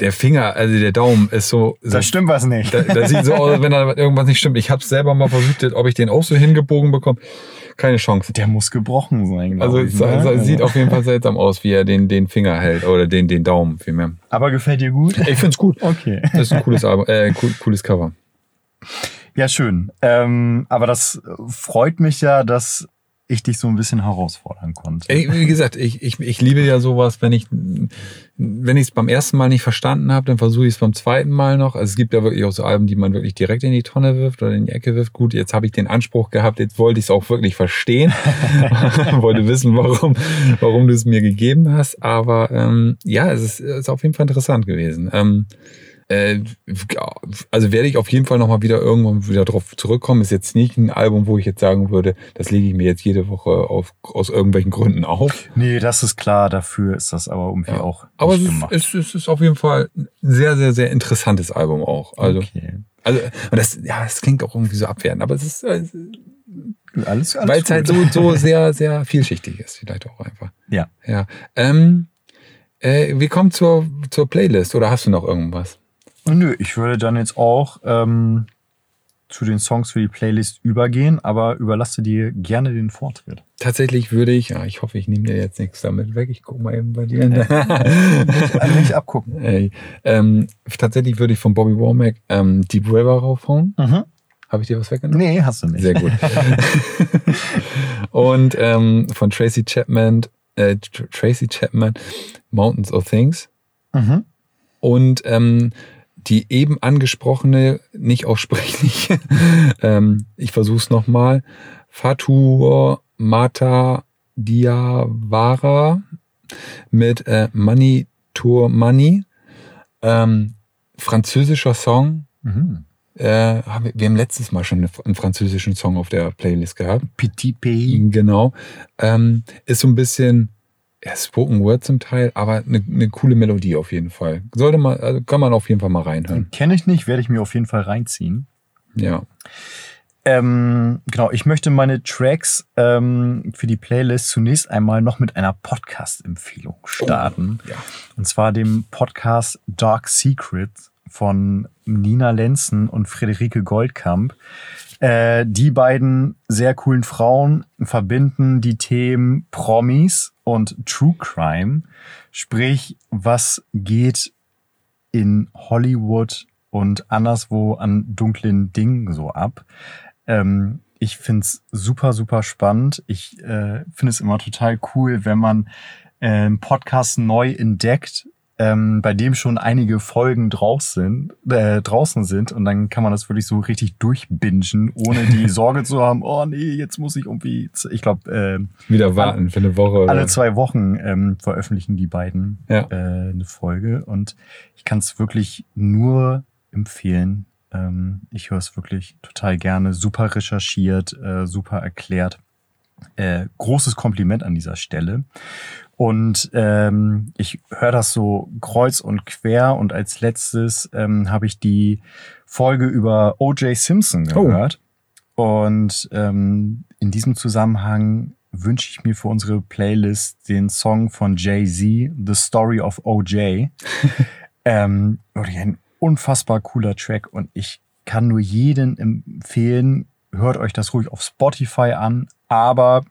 der Finger, also der Daumen ist so. so Da stimmt was nicht. Da, das sieht so aus, als wenn da irgendwas nicht stimmt. Ich habe selber mal versucht, ob ich den auch so hingebogen bekomme. Keine Chance. Der muss gebrochen sein, glaube Also ich. es, ne? es sieht auf jeden Fall seltsam aus, wie er den, den Finger hält oder den, den Daumen vielmehr. Aber gefällt dir gut? Ich find's gut. Okay. Das ist ein cooles Album, äh, cool, cooles Cover. Ja, schön. Ähm, aber das freut mich ja, dass ich dich so ein bisschen herausfordern konnte. Wie gesagt, ich, ich, ich liebe ja sowas, wenn ich wenn ich es beim ersten Mal nicht verstanden habe, dann versuche ich es beim zweiten Mal noch. Also es gibt ja wirklich auch so Alben, die man wirklich direkt in die Tonne wirft oder in die Ecke wirft. Gut, jetzt habe ich den Anspruch gehabt, jetzt wollte ich es auch wirklich verstehen, wollte wissen, warum, warum du es mir gegeben hast. Aber ähm, ja, es ist, ist auf jeden Fall interessant gewesen. Ähm, äh, also werde ich auf jeden Fall nochmal wieder irgendwann wieder drauf zurückkommen. Ist jetzt nicht ein Album, wo ich jetzt sagen würde, das lege ich mir jetzt jede Woche auf, aus irgendwelchen Gründen auf. Nee, das ist klar. Dafür ist das aber irgendwie Ja. auch Aber es ist, gemacht. es, ist, es ist auf jeden Fall ein sehr, sehr, sehr interessantes Album auch. Also okay. Also, und das, ja, das klingt auch irgendwie so abwertend, aber es ist, äh, Alles, alles weil es halt so, so sehr, sehr vielschichtig ist, vielleicht auch einfach. Ja. Ja. Ähm, äh, wir kommen zur, zur Playlist oder hast du noch irgendwas? Nö, ich würde dann jetzt auch ähm, zu den Songs für die Playlist übergehen, aber überlasse dir gerne den Vortritt. Tatsächlich würde ich, ja, ich hoffe, ich nehme dir jetzt nichts damit weg. Ich gucke mal eben bei dir. Nicht abgucken. Ey, ähm, tatsächlich würde ich von Bobby Womack ähm, Deep River raufhauen. Mhm. Habe ich dir was weggenommen? Nee, hast du nicht. Sehr gut. Und ähm, von Tracy Chapman, äh, Tr- Tracy Chapman, Mountains of Things. Mhm. Und ähm, die eben angesprochene, nicht aussprechlich, ähm, ich versuche es nochmal, Fatur Mata Diawara mit äh, Money Tour Money. Ähm, französischer Song. Mhm. Äh, haben wir, wir haben letztes Mal schon einen französischen Song auf der Playlist gehabt. Petit Pays. Genau. Ähm, ist so ein bisschen ja, Spoken Word zum Teil, aber eine, eine coole Melodie auf jeden Fall. Sollte man, also kann man auf jeden Fall mal reinhören. Kenne ich nicht, werde ich mir auf jeden Fall reinziehen. Ja. Ähm, genau, ich möchte meine Tracks ähm, für die Playlist zunächst einmal noch mit einer Podcast-Empfehlung starten. Ja. Und zwar dem Podcast Dark Secrets von Nina Lenzen und Friederike Goldkamp. Äh, die beiden sehr coolen Frauen verbinden die Themen Promis und True Crime. Sprich, was geht in Hollywood und anderswo an dunklen Dingen so ab. Ähm, ich find's super, super spannend. Ich äh, finde es immer total cool, wenn man äh, einen Podcast neu entdeckt, ähm, bei dem schon einige Folgen draus sind, äh, draußen sind und dann kann man das wirklich so richtig durchbingen, ohne die Sorge zu haben, oh nee, jetzt muss ich irgendwie, ich glaube, äh, Wieder warten für eine Woche. Oder? alle zwei Wochen ähm, veröffentlichen die beiden Ja. äh, eine Folge und ich kann es wirklich nur empfehlen. Ähm, ich höre es wirklich total gerne, super recherchiert, äh, super erklärt. Äh, großes Kompliment an dieser Stelle. Und ähm, ich höre das so kreuz und quer und als letztes ähm, habe ich die Folge über O.J. Simpson Oh. gehört. Und ähm, in diesem Zusammenhang wünsche ich mir für unsere Playlist den Song von Jay-Z, The Story of O.J. ähm, ein unfassbar cooler Track und ich kann nur jeden empfehlen, hört euch das ruhig auf Spotify an, aber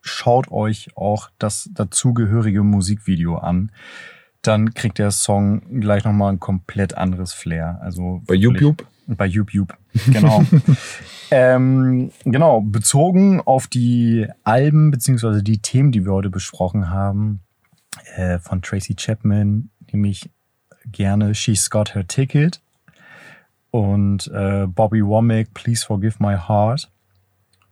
schaut euch auch das dazugehörige Musikvideo an. Dann kriegt der Song gleich nochmal ein komplett anderes Flair. Also Bei YouTube? bei YouTube, genau. ähm, genau, bezogen auf die Alben beziehungsweise die Themen, die wir heute besprochen haben, äh, von Tracy Chapman, nämlich gerne She's Got Her Ticket und äh, Bobby Womack, Please Forgive My Heart.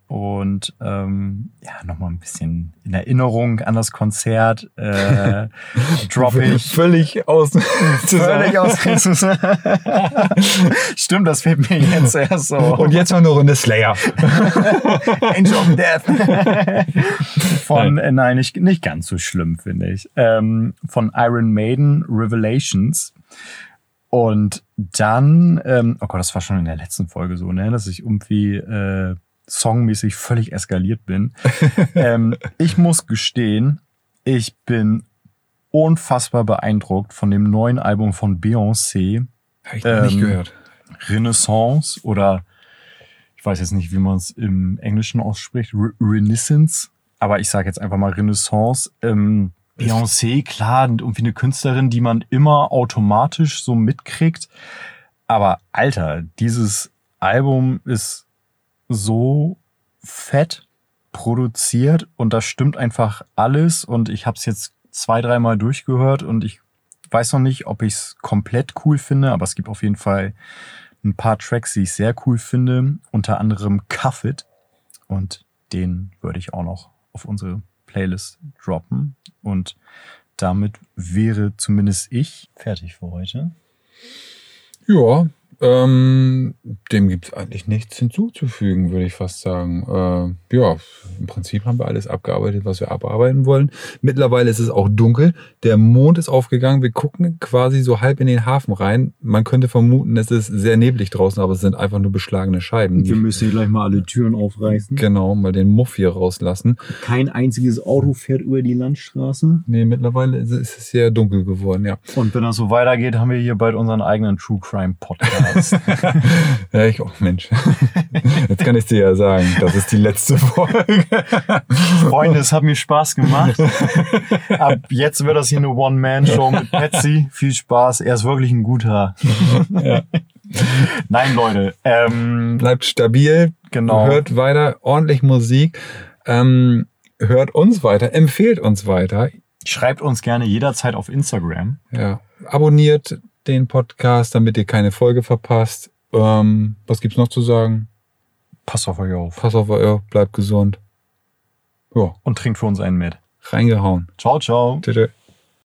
Und ähm, ja, nochmal ein bisschen in Erinnerung an das Konzert äh, droppe ich Völlig aus. Völlig aus. Stimmt, das fehlt mir jetzt erst so. Und jetzt noch eine Runde Slayer. Angel of Death. von, äh, nein, nicht, nicht ganz so schlimm, finde ich. Ähm, von Iron Maiden Revelations. Und dann, ähm, oh Gott, das war schon in der letzten Folge so, ne, dass ich irgendwie äh, songmäßig völlig eskaliert bin. ähm, ich muss gestehen, ich bin unfassbar beeindruckt von dem neuen Album von Beyoncé, Habe ich noch nicht Ähm, gehört. Renaissance oder ich weiß jetzt nicht, wie man es im Englischen ausspricht, Re Renaissance, aber ich sage jetzt einfach mal Renaissance. Ähm, Beyoncé, klar, irgendwie eine Künstlerin, die man immer automatisch so mitkriegt. Aber Alter, dieses Album ist so fett produziert und da stimmt einfach alles und ich habe es jetzt zwei, dreimal durchgehört und ich weiß noch nicht, ob ich es komplett cool finde, aber es gibt auf jeden Fall ein paar Tracks, die ich sehr cool finde, unter anderem Cuff It und den würde ich auch noch auf unsere Playlist droppen und damit wäre zumindest ich fertig für heute. Ja, Ähm, dem gibt's eigentlich nichts hinzuzufügen, würde ich fast sagen. Äh, ja, im Prinzip haben wir alles abgearbeitet, was wir abarbeiten wollen. Mittlerweile ist es auch dunkel. Der Mond ist aufgegangen. Wir gucken quasi so halb in den Hafen rein. Man könnte vermuten, es ist sehr neblig draußen, aber es sind einfach nur beschlagene Scheiben. Wir müssen hier gleich mal alle Türen aufreißen. genau, mal den Muff hier rauslassen. Kein einziges Auto fährt über die Landstraße. Nee, mittlerweile ist es sehr dunkel geworden, ja. Und wenn das so weitergeht, haben wir hier bald unseren eigenen True Crime Podcast. Ja, ich, oh Mensch. Jetzt kann ich dir ja sagen, das ist die letzte Folge. Freunde, es hat mir Spaß gemacht. Ab jetzt wird das hier eine One-Man-Show mit Patsy. Viel Spaß. Er ist wirklich ein guter. Ja. Nein, Leute. Ähm, Bleibt stabil, genau. hört weiter ordentlich Musik, ähm, hört uns weiter, empfehlt uns weiter. Schreibt uns gerne jederzeit auf Instagram. Ja. Abonniert den Podcast, damit ihr keine Folge verpasst. Ähm, was gibt's noch zu sagen? Passt auf euch auf. Pass auf euch, bleibt gesund. Ja, Und trinkt für uns einen mit. reingehauen. Ciao, ciao. Tschüss.